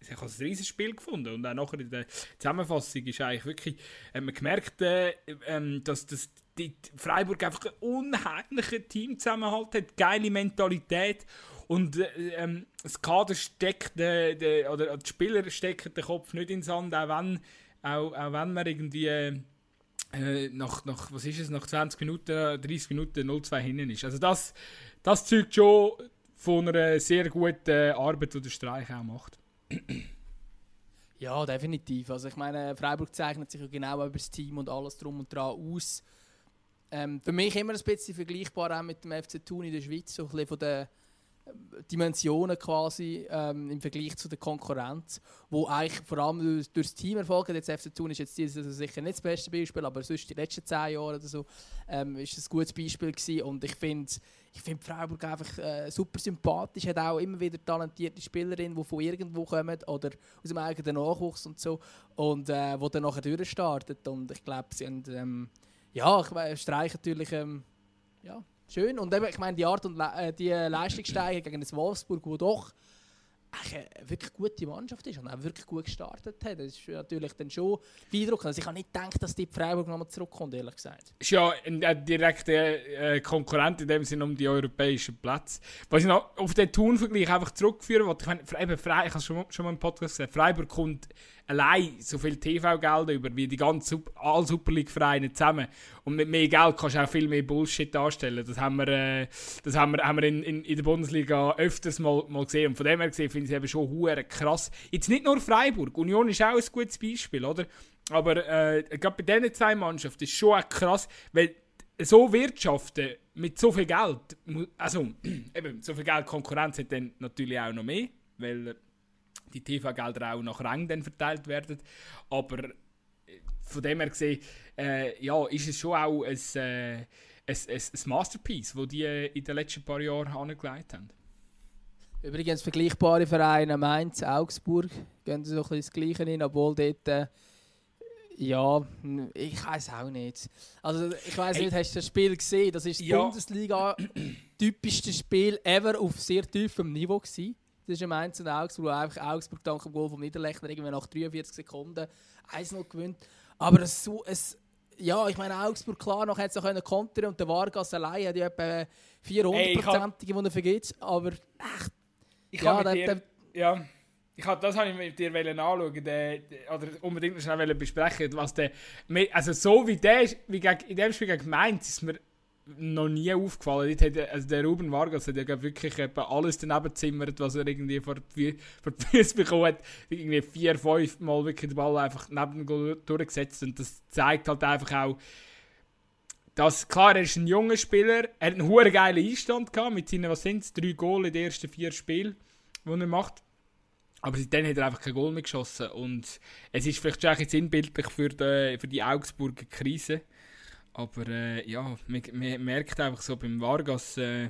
ich habe ein riesiges Spiel gefunden und auch nachher in der Zusammenfassung ist eigentlich wirklich, hat man gemerkt, äh, äh, dass das die Freiburg einfach einen unheimlichen Teamzusammenhalt hat, geile Mentalität und äh, ähm, das Kader steckt, äh, oder die Spieler stecken den Kopf nicht in den Sand, auch wenn, auch, auch wenn man irgendwie äh, äh, nach, nach, was ist es, nach 20 Minuten, 30 Minuten 0-2 hinten ist. Also das, das zeugt schon von einer sehr guten Arbeit, die der Streich auch macht. Ja, definitiv. Also ich meine, Freiburg zeichnet sich ja genau über das Team und alles drum und dran aus. Ähm, für mich immer ein bisschen vergleichbar auch mit dem FC Thun in der Schweiz, so ein bisschen von der Dimensionen quasi ähm, im Vergleich zu der Konkurrenz, wo eigentlich vor allem durch, durch das Teamerfolg, jetzt FC Thun ist jetzt dieses sicher nicht das beste Beispiel, aber sonst die letzten zehn Jahre oder so ähm, ist ein gutes Beispiel gewesen. Und ich finde ich find Freiburg einfach äh, super sympathisch, hat auch immer wieder talentierte Spielerinnen, die von irgendwo kommen oder aus dem eigenen Nachwuchs und so und äh, wo dann nachher durchstartet und ich glaube, sie haben ähm, ja, ich Streich natürlich ähm, ja, schön. Und eben, ich meine, die Art und Le äh, die Leistungssteigerung gegen das Wolfsburg, wo doch eine wirklich gute Mannschaft ist und auch wirklich gut gestartet hat. Das ist natürlich dann schon beeindruckend. Also ich habe nicht gedacht, dass die Freiburg nochmal zurückkommt, ehrlich gesagt. Ist ja ein, ein direkter äh, Konkurrent in dem Sinne um die europäischen Plätze. Was ich noch auf den Thun-Vergleich einfach zurückführen wollte, ich meine, eben, Fre ich habe es schon, schon mal im Podcast gesagt, Freiburg kommt allein so viel TV-Gelder über wie die ganzen alle Super League-Vereine zusammen. Und mit mehr Geld kannst du auch viel mehr Bullshit darstellen. Das haben wir, äh, das haben wir, haben wir in, in, in, der Bundesliga öfters mal, mal gesehen. Und von dem her gesehen finde ich es eben schon hure krass. Jetzt nicht nur Freiburg. Union ist auch ein gutes Beispiel, oder? Aber äh, gerade bei diesen zwei Mannschaften ist schon auch krass, weil so wirtschaften mit so viel Geld, also eben, so viel Geld Konkurrenz hat dann natürlich auch noch mehr, weil die TV-Gelder auch nach Rang dann verteilt werden. Aber äh, von dem her gesehen, äh, ja, ist es schon auch ein, äh, ein, ein, ein Masterpiece, das die äh, in den letzten paar Jahren angelegt haben. Übrigens vergleichbare Vereine Mainz, Augsburg, gehen so ein bisschen das Gleiche hin, obwohl dort äh, ja, ich weiß auch nicht. Also ich weiß nicht, hast du das Spiel gesehen? Das ist das ja. Bundesliga typischste Spiel ever auf sehr tiefem Niveau gewesen. Das ist ein Mainz und Augsburg, wo einfach Augsburg dank dem Goal vom Niederlechner irgendwie nach 43 Sekunden 1-0 gewinnt. Aber es so, es, ja, ich meine Augsburg klar noch hätte es noch kontern und der Vargas allein hat ja etwa 400 die er vergibt. Aber echt, ich ja, der, dir, ja ich hab, das habe ich mit dir anschauen der, der, oder unbedingt schnell besprechen, was der, also so wie der, wie gegen, in dem Spiel gegen Mainz ist mir noch nie aufgefallen. Hat, also der Ruben Vargas hat ja wirklich alles daneben zimmert, was er irgendwie vor die, Füße bekommen hat. Irgendwie vier, fünf Mal wirklich den Ball einfach neben dem durchgesetzt und das zeigt halt einfach auch, dass, klar, er ist ein junger Spieler, er hat einen hohen geilen Einstand gehabt mit seinen, was sind es, drei Goal in den ersten vier Spielen, die er macht. Aber dann hat er einfach kein Goal mehr geschossen. Und es ist vielleicht schon ein sinnbildlich für die, für die Augsburger Krise. Aber äh, ja, man, man, merkt einfach so beim Vargas, äh,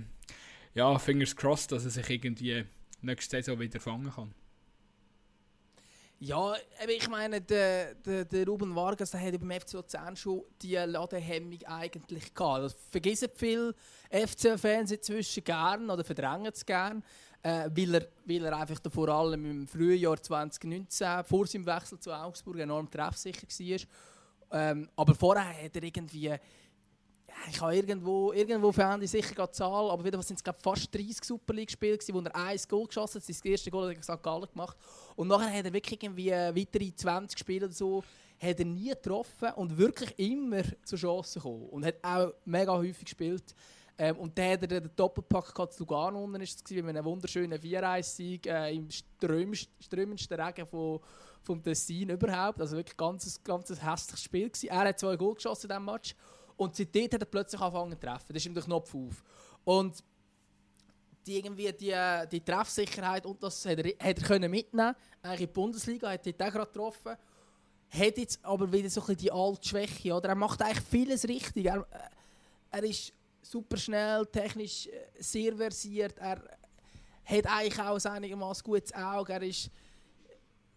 ja, fingers crossed, dass er sich irgendwie nächste Saison wieder fangen kann. Ja, ich meine, der, der, der Ruben Vargas der hat beim FC Luzern schon die Ladehemmung eigentlich gehabt. Das vergessen viele FC-Fans inzwischen gern oder verdrängen es gern äh, weil, er, weil er einfach vor allem im Frühjahr 2019 vor seinem Wechsel zu Augsburg enorm treffsicher war. Ähm, aber vorher hat er irgendwie ich habe irgendwo, irgendwo fand ich sicher eine Zahl, aber wieder sind es fast 30 Super League-Spiele, wo er ein Goal geschossen hat. Das erste Goal er St. Gallen gemacht. Und nachher hat er wirklich irgendwie weitere 20 Spiele oder so hat er nie getroffen und wirklich immer zur Chance gekommen. Und hat auch mega häufig gespielt. Ähm, und dann hat er den Doppelpack gehabt zu Lugano unten, ist es mit einem wunderschönen 4-1-Sieg äh, im strömendsten Regen von, vom Tessin überhaupt. Also wirklich ein ganz, ganz hässliches Spiel gewesen. Er hat zwei Goal geschossen in diesem Match und seitdem hat er plötzlich angefangen zu treffen. Das ist ihm der Knopf auf. Und die, irgendwie die, die Treffsicherheit und das hat er, hat er können mitnehmen Eigentlich in die Bundesliga hat er auch gerade getroffen. Hat jetzt aber wieder so ein bisschen die alte Schwäche. Oder? Er macht eigentlich vieles richtig. Er, äh, er ist super schnell, technisch äh, sehr versiert. Er hat eigentlich auch ein einigermaßen gutes Auge. Er, ist,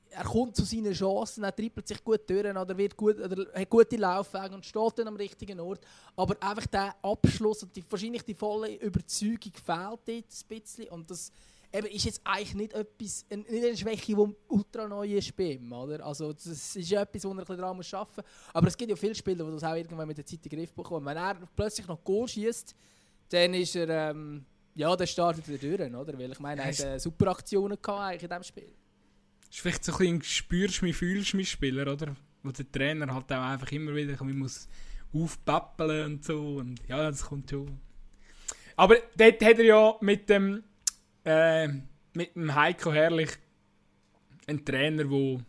er kommt zu seinen Chancen, er trippelt sich gut durch oder, wird gut, oder hat gute Laufwege und steht dann am richtigen Ort. Aber einfach der Abschluss und die, wahrscheinlich die volle Überzeugung fehlt jetzt ein bisschen. Und das eben, ist jetzt eigentlich nicht, etwas, nicht eine Schwäche, die ultra neu ist bei ihm. Oder? Also, das ist ja etwas, wo er ein bisschen daran muss arbeiten muss. Aber es gibt ja viele Spieler, die das auch irgendwann mit der Zeit in den Griff bekommen. Wenn er plötzlich noch Goal schießt, dann ist er. Ähm, ja, dann startet er durch, oder? Weil ich meine, er hat äh, super Aktionen gehabt eigentlich in diesem Spiel. Ist vielleicht so ein bisschen spürst mich, fühlst mich Spieler, oder? Wo der Trainer halt auch einfach immer wieder muss aufpappeln und so. Und ja, das kommt schon. Aber dort hat er ja mit dem äh, mit dem Heiko Herrlich ein Trainer, der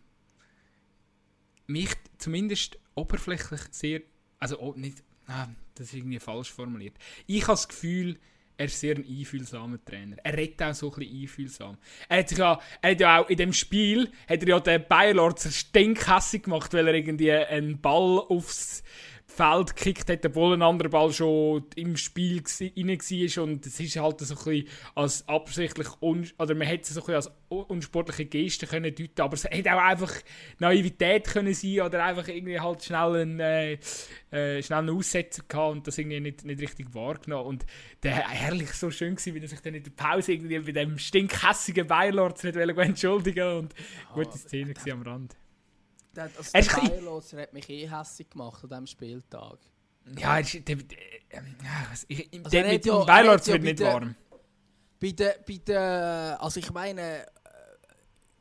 mich zumindest oberflächlich sehr, also oh, nicht, ah, das ist irgendwie falsch formuliert. Ich habe das Gefühl, er ist sehr ein einfühlsamer Trainer. Er redet auch so ein bisschen einfühlsam. Er hat, sich ja, er hat ja auch in dem Spiel hat er ja den Bayerlord stinkhässig gemacht, weil er irgendwie einen Ball aufs Feld gekickt hat, obwohl ein anderer Ball schon im Spiel rein war. Und es ist halt so ein bisschen als absichtlich, oder man hätte es so ein bisschen als unsportliche Geste können deuten aber es hätte auch einfach Naivität können sein oder einfach irgendwie halt schnell einen, äh, äh, schnell einen Aussetzer gehabt und das irgendwie nicht, nicht richtig wahrgenommen. Und der herrlich so schön gewesen, wie er sich dann in der Pause irgendwie bei dem stinkhässigen Beilord nicht entschuldigen und gute Szene äh, am Rand. Der, also der Beiloser hat mich eh hässlich gemacht an diesem Spieltag. Ja, er ist, der, der, also der mit ja, Beilords wird nicht warm. Bei der, bei der, also ich meine, äh,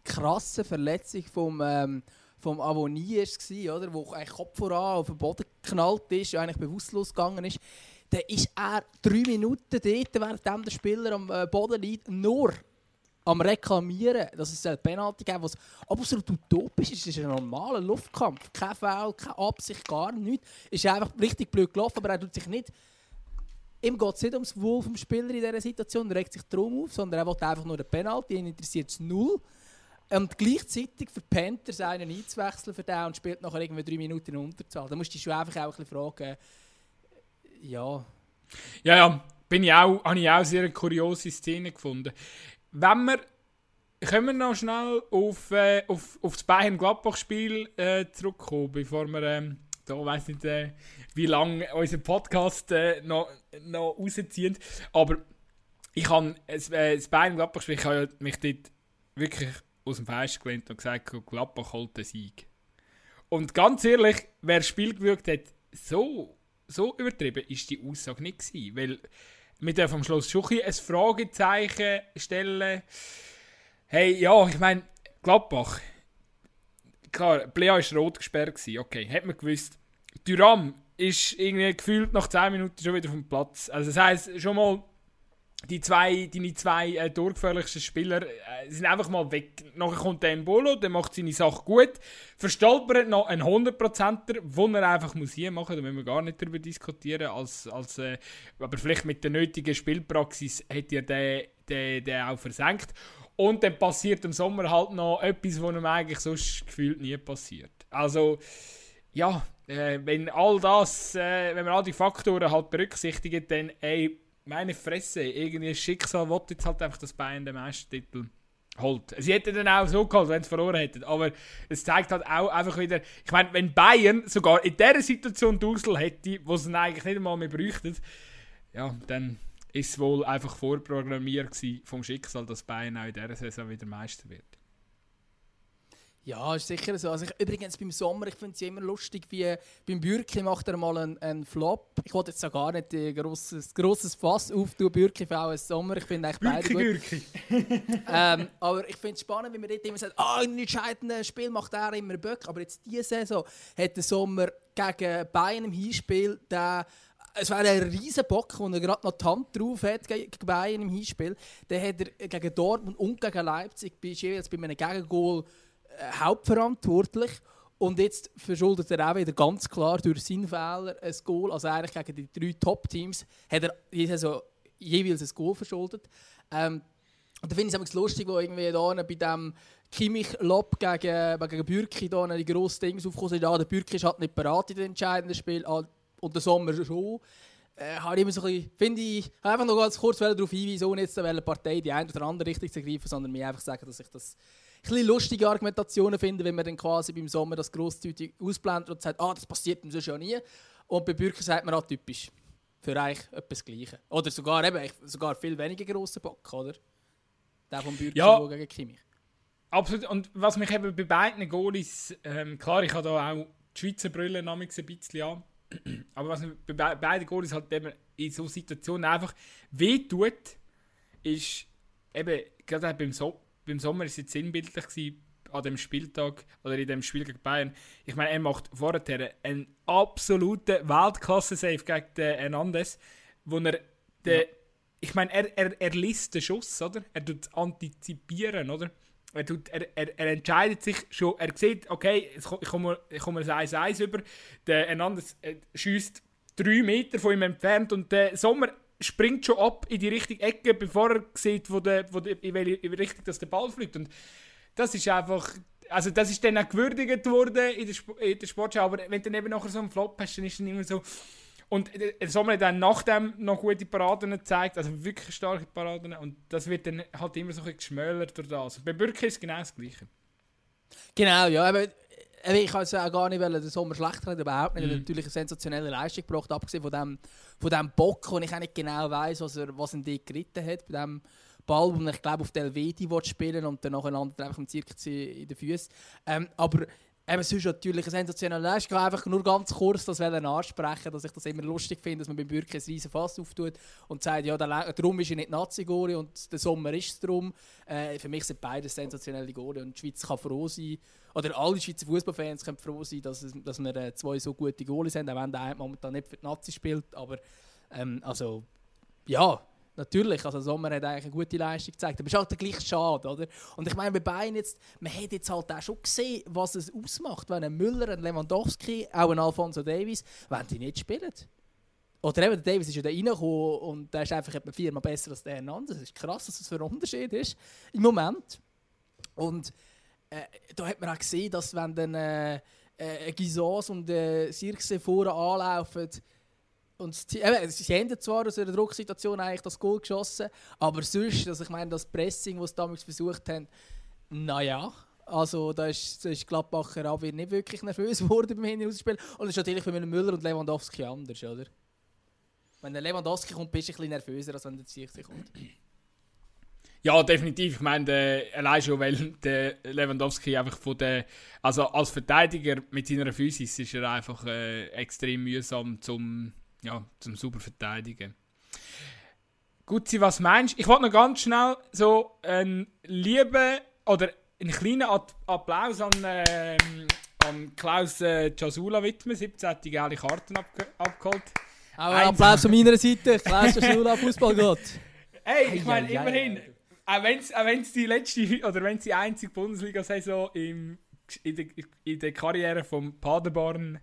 krasse Verletzung vom, ähm, vom Avonie war, oder? Wo eigentlich Kopf voran auf den Boden geknallt ist, eigentlich bewusstlos gegangen ist. Dann ist er drei Minuten dort, während der Spieler am äh, Boden liegt, nur am Reklamieren, dass es eine Penalty geben was absolut utopisch ist. Es ist ein normaler Luftkampf. Kein Foul, keine Absicht, gar nichts. Ist einfach richtig blöd gelaufen, aber er tut sich nicht. Ihm geht es nicht ums Wohl vom Spieler in dieser Situation, er regt sich drum auf, sondern er will einfach nur eine Penalty, ihn interessiert es null. Und gleichzeitig verpennt er seinen einzuwechseln für den und spielt nachher irgendwie drei Minuten in Unterzahl. Da musst du dich schon einfach auch ein bisschen fragen, ja. Ja, ja, bin ich auch, habe ich auch sehr eine kuriose Szene gefunden. Wenn wir, können wir noch schnell auf, äh, auf, auf das Bayern-Gladbach-Spiel äh, zurückkommen, bevor wir, ähm, da weiss nicht, äh, wie lange unser Podcast äh, noch, noch rausziehen. Aber ich habe das, äh, das Bayern-Gladbach-Spiel, ich habe mich dort wirklich aus dem Fenster gelehnt und gesagt, Gladbach holt den Sieg. Und ganz ehrlich, wer das Spiel gewirkt hat, so, so übertrieben ist die Aussage nicht gewesen. Weil wir dürfen am Schluss schon ein Fragezeichen stellen. Hey, ja, ich meine, Gladbach, klar, Plea war rot gesperrt, gewesen, okay, hat man gewusst. Duram ist irgendwie gefühlt nach 10 Minuten schon wieder vom Platz. Also das heisst, schon mal die zwei, deine zwei äh, durchgefährlichsten Spieler äh, sind einfach mal weg. Nachher kommt der Embolo, der macht seine Sache gut. Verstolpert noch ein 100%er, wo er einfach muss hier machen, da müssen wir gar nicht darüber diskutieren. Als, als, äh, aber vielleicht mit der nötigen Spielpraxis hat er den, den, den auch versenkt. Und dann passiert im Sommer halt noch etwas, was ihm eigentlich sonst gefühlt nie passiert. Also, ja, äh, wenn all das, äh, wenn man all die Faktoren halt berücksichtigt, dann, ey, meine Fresse, irgendwie Schicksal wollte jetzt halt einfach, dass Bayern den Meistertitel holt. Sie hätten dann auch so geholt, wenn sie verloren hätten. Aber es zeigt halt auch einfach wieder, ich meine, wenn Bayern sogar in dieser Situation Dursel hätte, wo sie eigentlich nicht einmal mehr bräuchten, ja, dann ist es wohl einfach vorprogrammiert vom Schicksal, dass Bayern auch in dieser Saison wieder Meister wird. Ja, ist sicher so. Also ich, übrigens beim Sommer, ich finde es immer lustig, wie beim Bürki macht er mal einen, einen Flop. Ich wollte jetzt auch gar nicht ein grosses, grosses Fass auftun, Bürki für auch Sommer. Ich finde eigentlich beide Bürki, gut. ähm, aber ich finde es spannend, wie man dort immer sagt, ah, in entscheidenden Spiel macht er immer Böck. Aber jetzt diese Saison hat der Sommer gegen Bayern im Hinspiel der es war ein riesen Bock, wo er gerade noch die Hand drauf hat gegen Bayern im Hinspiel. Dann hat er gegen Dortmund und gegen Leipzig jeweils bei einem Gegengol äh, hauptverantwortlich. Und jetzt verschuldet er auch wieder ganz klar durch seinen Fehler ein Goal. Also eigentlich gegen die drei Top-Teams hat er Saison jeweils ein Goal verschuldet. Ähm, und da finde ich es lustig, wo irgendwie da bei dem Kimmich-Lob gegen, gegen Bürki da die grossen Dinge aufgekommen sind. Ja, der Bürki ist halt nicht bereit in den entscheidenden Spiel ah, und der Sommer schon. Äh, habe so ein ich, einfach noch ganz kurz darauf hinweisen, ohne jetzt welche Partei die eine oder andere Richtung zu greifen, sondern mir einfach sagen, dass ich das ein lustige Argumentationen finden, wenn man dann quasi beim Sommer das grosszügig ausblendet und sagt, ah, das passiert ihm sonst ja nie. Und bei Bürger sagt man auch typisch. Für eigentlich etwas Gleiche. Oder sogar, eben, sogar viel weniger grossen Bock, oder? Der vom Bürger ja. gegen Kimmich. Absolut. Und was mich eben bei beiden Goalies, ähm, klar, ich habe da auch die Schweizer Brille ein bisschen an. Aber was mir bei beiden Goalies halt eben in so Situationen einfach wehtut, ist eben, gerade beim, so beim Sommer war es jetzt sinnbildlich gewesen, an dem Spieltag oder in dem Spiel gegen Bayern. Ich meine, er macht vorher einen absoluten Weltklasse-Save gegen den Hernandez, wo er den, ja. ich meine, er, er, er liest den Schuss, oder? Er tut antizipieren, oder? Er, tut, er, er, er entscheidet sich schon, er sieht, okay, ich komme, ich komme ein 1-1 über, der Hernandez äh, schießt drei Meter von ihm entfernt und der Sommer springt schon ab in die richtige Ecke, bevor er sieht, wo der, wo der, in welche Richtung dass der Ball fliegt. Und das ist einfach, also das ist dann auch gewürdigt worden in der, Sp in der Sportschau, aber wenn du dann eben nachher so einen Flop hast, dann ist dann immer so... Und der Sommer hat dann nach dem noch gute Paraden gezeigt, also wirklich starke Paraden und das wird dann halt immer so ein geschmälert durch das. Bei Bürki ist es genau das Gleiche. Genau, ja, aber ich kann es auch gar nicht, weil der Sommer schlecht hat, überhaupt nicht. Mhm. Er hat natürlich eine sensationelle Leistung gebracht, abgesehen von dem, von dem Bock, wo ich auch nicht genau weiß, was er, was er dort geritten hat, bei dem Ball, wo ich glaube auf der Helveti spielen und dann nachher landet er einfach im Zirkus in den Füßen. Ähm, aber eben, sonst natürlich eine sensationelle Leistung. Ich kann einfach nur ganz kurz das ansprechen, dass ich das immer lustig finde, dass man beim Bürger ein riesen Fass auftut und sagt, ja, darum ist er nicht Nazi-Goli und der Sommer ist es darum. Äh, für mich sind beide sensationelle Goli und die Schweiz kann froh sein, oder alle Schweizer Fußballfans können froh sein, dass, es, dass wir äh, zwei so gute Goalies haben, auch wenn der momentan nicht für die Nazi spielt. Aber ähm, also, ja, Natürlich, also Sommer hat eigentlich eine gute Leistung gezeigt, aber es ist halt gleich schade, oder? Und ich meine, bei Bayern jetzt, man hat jetzt halt auch schon gesehen, was es ausmacht, wenn ein Müller, ein Lewandowski, auch ein Alfonso Davies, wenn die nicht spielen. Oder eben, der Davis ist ja da reingekommen und der ist einfach etwa viermal besser als der Hernandez. Es ist krass, was das für ein Unterschied ist im Moment. Und äh, da hat man auch gesehen, dass wenn dann äh, äh, Gisons und äh, Sirkse vorne anlaufen, und sie, eben, sie haben zwar aus einer Drucksituation eigentlich das Goal geschossen, aber sonst, also ich meine, das Pressing, das sie damals versucht haben, naja, also da ist, da ist Gladbacher Abwehr nicht wirklich nervös geworden beim Hinausspiel. Und das ist natürlich für Müller und Lewandowski anders, oder? Wenn der Lewandowski kommt, bist du ein bisschen nervöser, als wenn der Zirkse kommt. Ja, definitiv. Ich meine, allein schon, weil der Lewandowski einfach von der, also als Verteidiger mit seiner Physis ist er einfach äh, extrem mühsam zum ja, zum super verteidigen. Gutzi, was meinst du? Ich wollte noch ganz schnell so einen lieben oder einen kleinen Applaus an, äh, an Klaus äh, Jasula widmen. 17 gelbe Karten ab abgeholt. Auch ein Applaus von meiner Seite. Klaus Jasula, Fußballgott. Hey, ich meine, immerhin, auch wenn es die letzte oder wenn die einzige Bundesliga-Saison in, der, in der Karriere vom Paderborn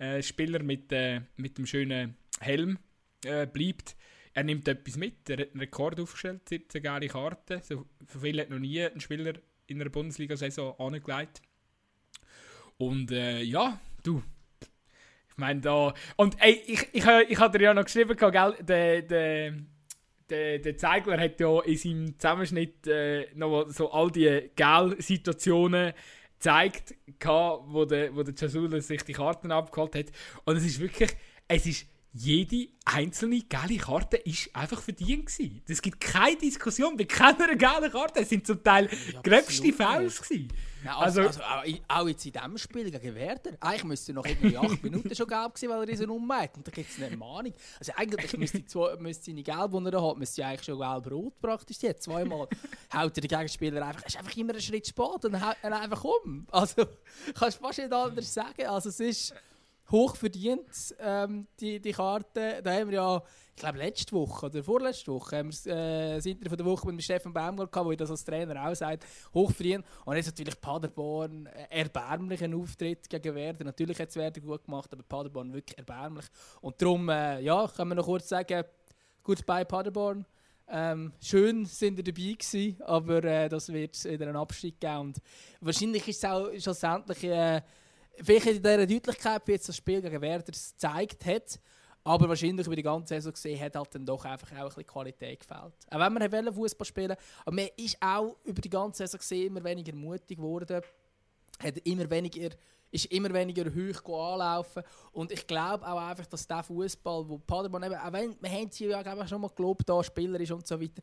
äh, Spieler mit, äh, mit dem schönen Helm äh, bleibt. Er nimmt etwas mit. Er hat einen Rekord aufgestellt, 17 geile Karten. So, viel hat noch nie ein Spieler in einer Bundesliga-Saison angelegt. Und äh, ja, du. Ich meine, da. Und ey, ich, ich, ich, ich hatte dir ja noch geschrieben, gell? Der, der, der, der Zeigler hat ja in seinem Zusammenschnitt äh, noch so all die Gel-Situationen gezeigt, wo der, wo der Jasula sich die Karten abgeholt hat. Und es ist wirklich. Es ist jede einzelne geile Karte ist einfach verdient gewesen. Es gibt keine Diskussion bei keiner geilen Karte. Es sind zum Teil ja, gröbste Fouls gewesen. Ja, also, also, also, auch jetzt in diesem Spiel gegen Werder. Eigentlich müsste noch irgendwie 8 Minuten schon gelb gewesen, weil er diesen ummacht. Und da gibt es eine Mahnung. Also eigentlich müsste, zwei, müsste seine Gelb, die er hat, müsste eigentlich schon gelb-rot praktisch jetzt. Zweimal haut er den Gegenspieler einfach, ist einfach immer einen Schritt spät und haut ihn einfach um. Also kannst du fast nicht anders sagen. Also es ist hoch verdient, ähm, die, die Karte. Da haben wir ja, ich glaube, letzte Woche oder vorletzte Woche haben wir äh, das Interview der Woche mit Stefan Baumgart gehabt, wo das als Trainer auch sagt, hoch verdient. Und jetzt natürlich Paderborn, äh, erbärmlichen Auftritt gegen Werder. Natürlich hat es Werder gut gemacht, aber Paderborn wirklich erbärmlich. Und darum, äh, ja, können wir noch kurz sagen, goodbye Paderborn. Ähm, schön sind ihr dabei gewesen, aber äh, das wird wieder einen Abstieg geben. Und wahrscheinlich ist es auch schlussendlich äh, vielleicht in dieser Deutlichkeit, wie jetzt das Spiel gegen Werder gezeigt hat, aber wahrscheinlich über die ganze Saison gesehen hat halt dann doch einfach auch ein Qualität gefällt. Auch wenn man Fußball spielen aber man ist auch über die ganze Saison gesehen immer weniger mutig geworden, hat immer weniger ist immer weniger hoch anlaufen. Und ich glaube auch einfach, dass der Fußball, wo Paderborn eben, auch wenn, wir haben sie ja schon mal gelobt, da Spieler ist und so weiter,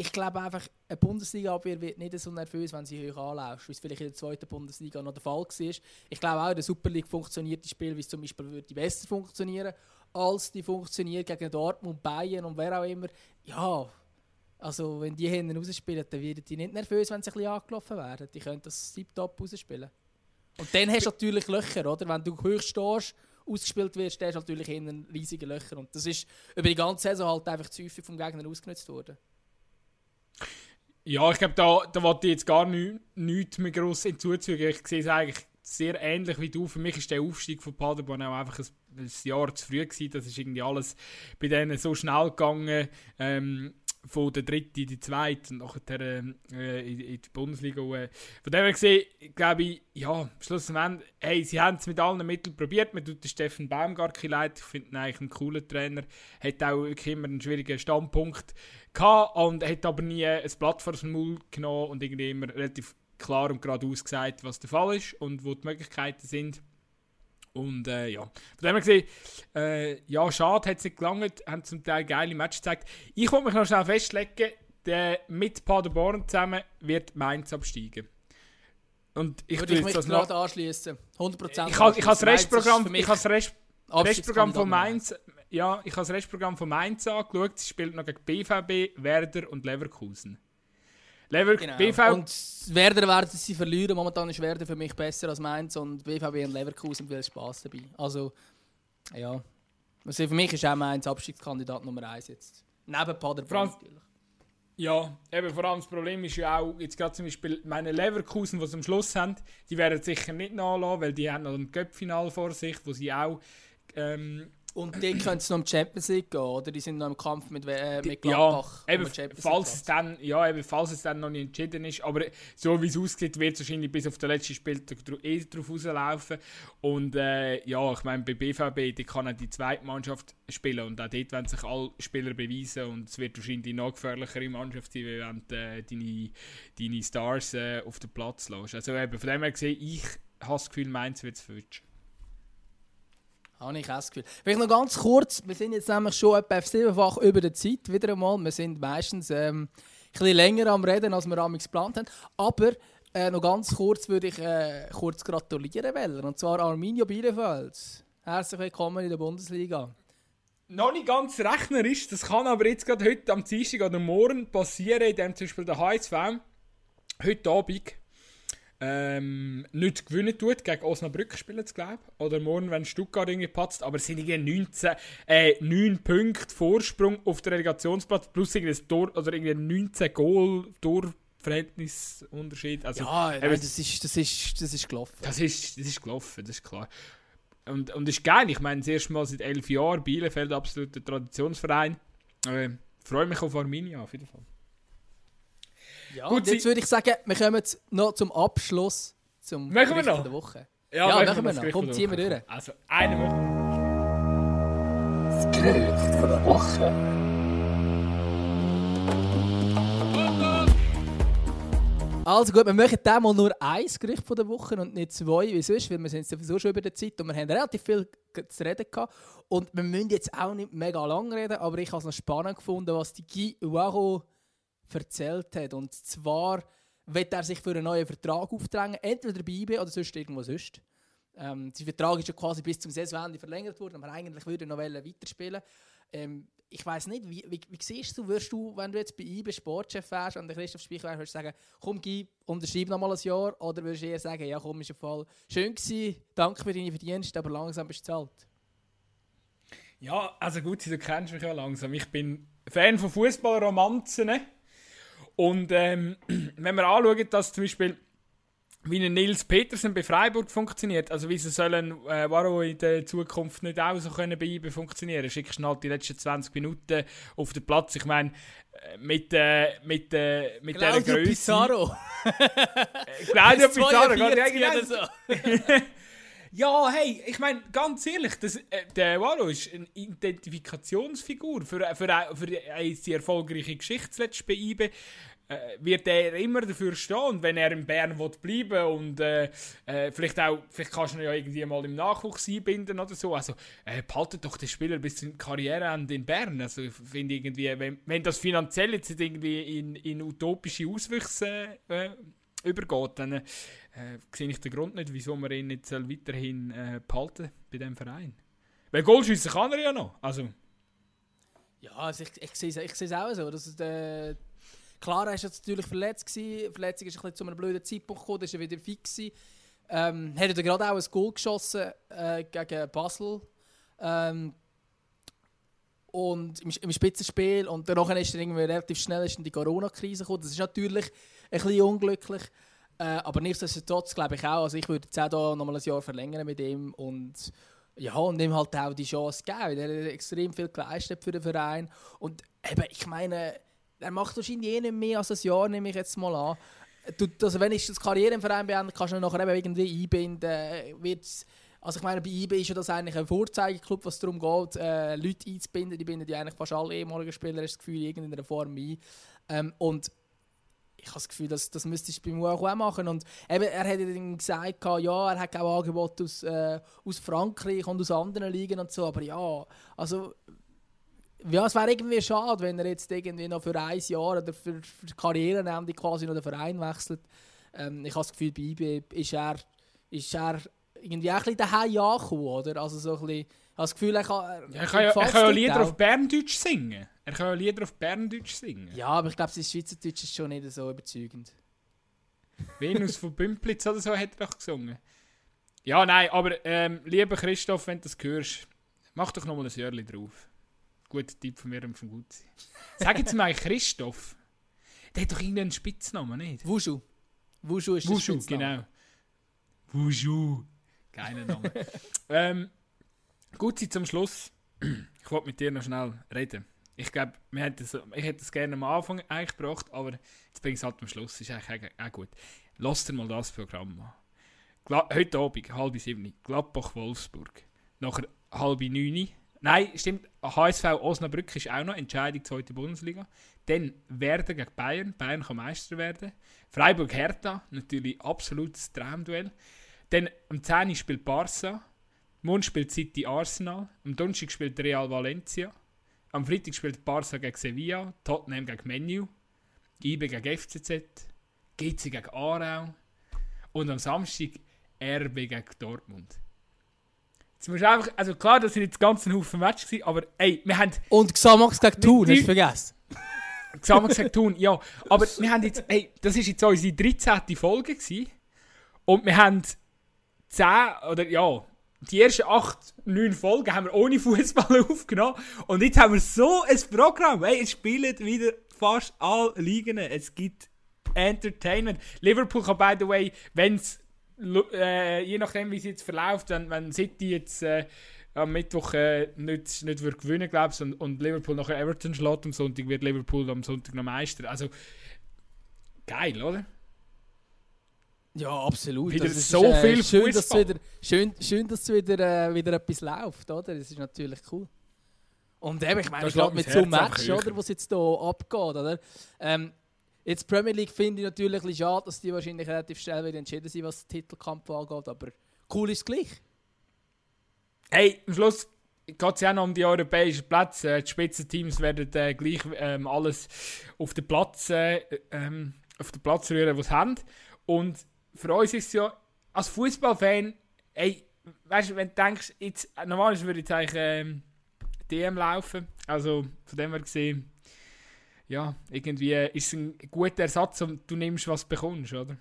ich glaube einfach, eine Bundesliga-Abwehr wird nicht so nervös, wenn sie hoch anläuft, wie es vielleicht in der zweiten Bundesliga noch der Fall war. Ich glaube auch, in der Super League funktioniert das Spiel, wie es zum Beispiel würde besser funktionieren, als die funktioniert gegen Dortmund, Bayern und wer auch immer. Ja, also wenn die hinten rausspielen, dann werden die nicht nervös, wenn sie ein bisschen angelaufen werden. Die können das tiptop rausspielen. Und dann hast du natürlich Löcher, oder? Wenn du hoch stehst, ausgespielt wirst, hast du natürlich hinten riesige Löcher. Und das ist über die ganze Saison halt einfach zu häufig vom Gegner ausgenutzt worden. Ja, ich glaube, da, da wollte ich jetzt gar nichts nicht mehr gross hinzuzufügen. Ich sehe es eigentlich sehr ähnlich wie du. Für mich ist der Aufstieg von Paderborn auch einfach ein, ein Jahr zu früh gewesen. Das ist irgendwie alles bei denen so schnell gegangen. Ähm, von der dritten in die zweite und nachher äh, in, die Bundesliga. Von dem her gesehen, glaube ich, ja, schlussendlich, hey, sie haben es mit allen Mitteln probiert. Man tut den Steffen Baumgartki leid. Ich finde ihn eigentlich einen coolen Trainer. Hat auch immer einen schwierigen Standpunkt gehabt und hat aber nie ein Blatt vor den Mund genommen und irgendwie immer relativ klar und geradeaus gesagt, was der Fall ist und wo die Möglichkeiten sind. Und äh, ja, von dem her gesehen, äh, ja, schade, hat es nicht gelangt, haben zum Teil geile Matches gezeigt. Ich wollte mich noch schnell festlegen, der mit Paderborn zusammen wird Mainz absteigen. Und ich würde mich gerade anschließen. 100% Ich habe das Restprogramm, ich das Rest, Restprogramm von Mainz, ja, ich habe das Restprogramm von Mainz angeschaut. Sie spielt noch gegen BVB, Werder und Leverkusen. Lever genau. BV und Werder werden sie verlieren. Momentan ist Werder für mich besser als Mainz und BVB und Leverkusen viel Spaß dabei. Also, ja. Also für mich ist auch Mainz Abstiegskandidat Nummer 1 jetzt. Neben Paderborn natürlich. Ja, eben vor allem das Problem ist ja auch, jetzt gerade zum Beispiel meine Leverkusen, die sie am Schluss haben, die werden sicher nicht nachlassen, weil die haben noch ein Cup-Final vor sich, wo sie auch ähm, Und die können noch um die Champions League gehen, oder? Die sind noch im Kampf mit, äh, mit ja, Gladbach. um eben, falls es dann, ja, eben, falls es dann noch nicht entschieden ist, aber so wie es aussieht, wird es wahrscheinlich bis auf den letzten Spieltag eh drauf rauslaufen. Und äh, ja, ich meine, bei BVB, die kann auch die zweite Mannschaft spielen und auch dort werden sich alle Spieler beweisen und es wird wahrscheinlich die noch gefährlichere Mannschaft sein, wenn du äh, deine, deine Stars äh, auf den Platz lässt. Also eben, von dem her gesehen, ich habe das Gefühl, Mainz wird es futsch. Habe ich auch das Gefühl. Vielleicht noch ganz kurz, wir sind jetzt nämlich schon etwa siebenfach über der Zeit wieder einmal. Wir sind meistens ähm, ein bisschen länger am Reden, als wir amigs geplant haben. Aber äh, noch ganz kurz würde ich äh, kurz gratulieren wollen. Und zwar Arminia Bielefeld. Herzlich willkommen in der Bundesliga. noch nicht ganz rechnerisch. Das kann aber jetzt gerade heute am Dienstag oder morgen passieren, indem zum Beispiel der HSV heute Abend ähm, nicht gewinnen tut, gegen Osnabrück spielen sie, glaube ich. Oder morgen, wenn Stuttgart irgendwie patzt. Aber es sind irgendwie 19, äh, 9 Punkte Vorsprung auf der Relegationsplatz plus irgendwie ein Tor, oder irgendwie 19 Goal, Torverhältnisunterschied. Also, Ja, nein, das, ist, das, ist, das ist gelaufen. das ist, das ist gelaufen, das ist klar. Und, und das ist geil. Ich meine, das erste Mal seit elf Jahren Bielefeld, absoluter Traditionsverein. Äh, freue mich auf Arminia, auf jeden Fall. Ja, Gut, und jetzt würde ich sagen, wir kommen jetzt noch zum Abschluss zum Machen wir noch? der Woche. Ja, Ja, machen wir das noch. Gericht Komm, ziehen wir durch. Also, eine Woche. Gericht von der Woche. Also gut, wir machen diesmal nur ein Gericht von der Woche und nicht zwei, wie sonst, weil wir sind sowieso schon über der Zeit und wir haben relativ viel zu reden gehabt. Und wir müssen jetzt auch nicht mega lang reden, aber ich habe es noch spannend gefunden, was die Guy Uaro erzählt hat. Und zwar wird er sich für einen neuen Vertrag aufdrängen, entweder bei IB oder sonst irgendwo sonst. Ähm, sein Vertrag ist ja quasi bis zum Saisonende verlängert worden, aber eigentlich würde er noch weiterspielen. Ähm, ich weiß nicht, wie, wie, wie siehst du, würdest du, wenn du jetzt bei IB Sportchef wärst und der Christoph Spich wärst, würdest du sagen, komm Guy, unterschreib noch mal ein Jahr, oder würdest du eher sagen, ja komm, ist im Fall schön gewesen, danke für deine Verdienste, aber langsam bist du zahlt. Ja, also gut, du kennst mich ja langsam. Ich bin Fan von Fußballromanzen. Und ähm, wenn wir anschauen, dass zum Beispiel wie ein Nils Petersen bei Freiburg funktioniert, also wie sie sollen äh, Varo in der Zukunft nicht auch so können bei IBE funktionieren, schickst du halt die letzten 20 Minuten auf den Platz. Ich meine, äh, mit, äh, mit, äh, mit dieser Claudio Größe... Pizarro. Claudio Pizarro, 42 ja, oder so. Ja, hey, ich meine, ganz ehrlich, das, äh, der Varo ist eine Identifikationsfigur für, für, für eine sehr erfolgreiche Geschichte zuletzt bei IBE. Äh, wird er immer dafür stehen und wenn er in Bern will bleiben und äh, äh, vielleicht auch, vielleicht kannst du ihn ja irgendwie mal im Nachwuchs einbinden oder so, also äh, behaltet doch den Spieler bis zum Karriereende in Bern, also finde irgendwie, wenn, wenn das finanziell jetzt irgendwie in, in utopische Auswüchse äh, übergeht, dann äh, sehe ich den Grund nicht, wieso man ihn nicht weiterhin äh, behalten bei diesem Verein. Weil Goalschiessen kann er ja noch. Also, Ja, also ich, ich sehe es ich sehe es auch so. Dass, äh, klar, er war natürlich verletzt. Gewesen. Die Verletzung ist ein bisschen zu einem blöden Zeitpunkt gekommen, ist er wieder fix. Gewesen. Ähm, hat er gerade auch ein Goal geschossen äh, gegen Basel. Ähm, und im, im Spitzenspiel. Und danach ist er irgendwie relativ schnell in die Corona-Krise gekommen. Das ist natürlich ein bisschen unglücklich. Äh, aber nichtsdestotrotz glaube ich auch, also ich würde jetzt auch nochmal ein Jahr verlängern mit ihm und ja, und ihm halt auch die Chance geben. Er hat extrem viel geleistet für den Verein. Und eben, ich meine, er macht wahrscheinlich eh nicht mehr als ein Jahr, nehme ich jetzt mal an. Du, also wenn ich das Karriere im Verein beende, kannst du ihn nachher irgendwie einbinden. Wird's, also ich meine, bei IB ist ja das eigentlich ein Vorzeigeklub, was darum geht, äh, Leute einzubinden. Die binden ja eigentlich fast alle ehemaligen Spieler, hast das Gefühl, in irgendeiner Form ein. Ähm, und ich habe das Gefühl, das, das müsstest du beim UAQ auch machen. Und eben, er hat dann gesagt, ja, er hat auch Angebote aus, äh, aus Frankreich und aus anderen Ligen und so, aber ja, also ja, es wäre irgendwie schade, wenn er jetzt irgendwie noch für ein Jahr oder für, für Karrierenende quasi noch den Verein wechselt. Ähm, ich habe das Gefühl, bei IB ist er, ist er irgendwie auch ein bisschen daheim angekommen, oder? Also so ein bisschen, ich habe das Gefühl, er kann... er kann ja, er kann ja Lieder auf Berndeutsch singen. Er kann ja Lieder auf Berndeutsch singen. Ja, aber ich glaube, sein Schweizerdeutsch ist schon nicht so überzeugend. Venus von Bümplitz oder so hat er doch gesungen. Ja, nein, aber ähm, lieber Christoph, wenn du das hörst, mach doch nochmal ein Jörli drauf. Guter Tipp von mir und von Gutzi. Sag jetzt mal Christoph. Der hat doch irgendeinen Spitznamen, nicht? Wushu. Wushu ist der Wushu, Spitzname. genau. Wushu. Geiler Name. ähm, Gutzi zum Schluss. Ich wollte mit dir noch schnell reden. Ich glaube, ich hätte es gerne am Anfang eigentlich gebracht, aber jetzt bringe ich es halt am Schluss. Ist eigentlich auch- auch gut. Lass dir mal das Programm an. Gla heute Abend, halb sieben, Gladbach-Wolfsburg. Nachher halb neun. Nein, stimmt, HSV Osnabrück ist auch noch Entscheidung zweite Bundesliga. Dann Werder gegen Bayern. Bayern kann Meister werden. Freiburg Hertha, natürlich absolutes Traumduell. Dann am 10. Uhr spielt Barca. Morgen spielt City Arsenal. Am Donnerstag spielt Real Valencia. Am Freitag spielt Barca gegen Sevilla. Tottenham gegen Menu. IBE gegen FCZ. GC gegen Aarau. Und am Samstag RB gegen Dortmund. Jetzt musst einfach, also klar, das sind jetzt ganz ein Haufen Matches gewesen, aber ey, wir haben Und Xamax gegen Thun, hast du vergessen? zusammen gesagt tun, ja. Aber wir haben jetzt, ey, das ist jetzt unsere 13. Folge gewesen. Und wir haben 10 oder ja, die ersten 8, 9 Folgen haben wir ohne Fußball aufgenommen. Und jetzt haben wir so ein Programm. Ey, es spielen wieder fast alle Ligen. Es gibt Entertainment. Liverpool kann, by the way, wenn es, äh, je nachdem wie es jetzt verläuft, wenn, wenn City jetzt äh, am Mittwoch äh, nicht, nicht wird gewinnen, glaube ich, und, und Liverpool nachher Everton schlägt am Sonntag, wird Liverpool am Sonntag noch Meister. Also, geil, oder? Ja, absolut. Wieder Also, es so ist, viel schön, dass wieder, schön, schön, dass wieder, äh, wieder etwas läuft, oder? Das ist natürlich cool. Und eben, ich meine, gerade mit so einem Match, oder, was jetzt hier abgeht, oder? Ähm, jetzt Premier League finde ich natürlich ein schade, dass die wahrscheinlich relativ schnell wieder entschieden sind, was den Titelkampf angeht, aber cool ist es gleich. Hey, am Schluss geht es ja noch um die europäischen Plätze. Äh, Die Spitzenteams werden äh, gleich ähm, alles auf den Platz, äh, ähm, auf den Platz rühren, was sie haben. Und für uns ist es ja, als Fußballfan, ey, weißt du, wenn du denkst, jetzt, normalerweise würde jetzt eigentlich ähm, DM laufen. Also von dem her gesehen, ja, irgendwie ist es ein guter Ersatz und du nimmst, was du bekommst, oder?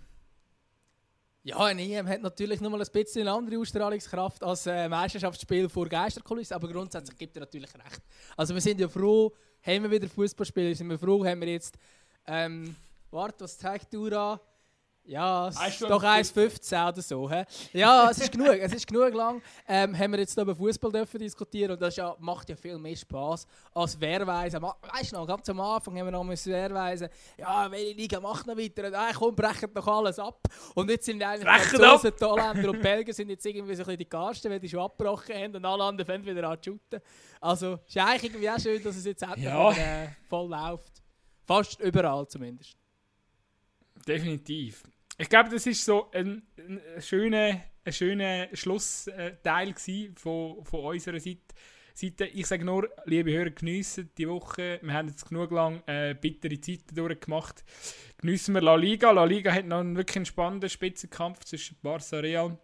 Ja, ein EM hat natürlich noch mal ein bisschen eine andere Ausstrahlungskraft als äh, Meisterschaftsspiel vor Geisterkulissen, aber grundsätzlich gibt er natürlich recht. Also wir sind ja froh, haben wir wieder Fußballspieler, sind wir froh, haben wir jetzt, ähm, warte, was zeigt du da? Ja, es ist doch 1,15 oder so. Hä? Ja, es ist genug, es ist genug lang. Ähm, haben wir jetzt über Fußball diskutieren und das ja, macht ja viel mehr Spaß als Wehrweise. Weißt du noch, ganz am Anfang haben wir noch müssen Wehrweise, ja, welche Liga macht noch weiter? Und, ah, komm, brechen doch alles ab. Und jetzt sind eigentlich Franzosen, Holländer und Belgier sind jetzt irgendwie so ein bisschen die Karsten, weil die schon abgebrochen haben und alle anderen fangen wieder an zu shooten. Also, ist eigentlich irgendwie auch schön, dass es jetzt endlich Ja. äh, voll läuft. Fast überall zumindest. Definitiv. Ich glaube, das ist so ein, ein schöner, ein schöner Schlussteil von, von unserer Seite. Ich sage nur, liebe Hörer, geniessen die Woche. Wir haben jetzt genug lang äh, bittere Zeiten durchgemacht. Geniessen wir La Liga. La Liga hat noch einen wirklich spannenden Spitzenkampf zwischen Barca und Real.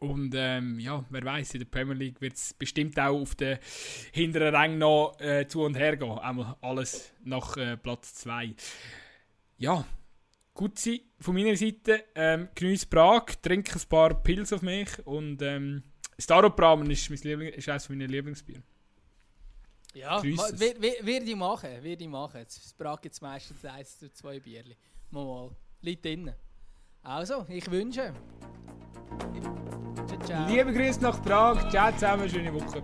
Und ähm, ja, wer weiß, in der Premier League wird es bestimmt auch auf den hinteren Rängen noch äh, zu und her gehen. Einmal alles nach äh, Platz 2. Ja, gut sein von meiner Seite. Ähm, Genieß Prag, trinke ein paar Pilz auf mich und ähm, Staropramen ist, mein Liebling, ist eines meiner Lieblingsbier. Ja, es. werde ich machen, werde ich machen. Jetzt Prag jetzt meistens eins zu zwei Bierli. Mal mal, liegt drinnen. Also, ich wünsche. Ciao, ciao. Liebe Grüße nach Prag, ciao zusammen, schöne Woche.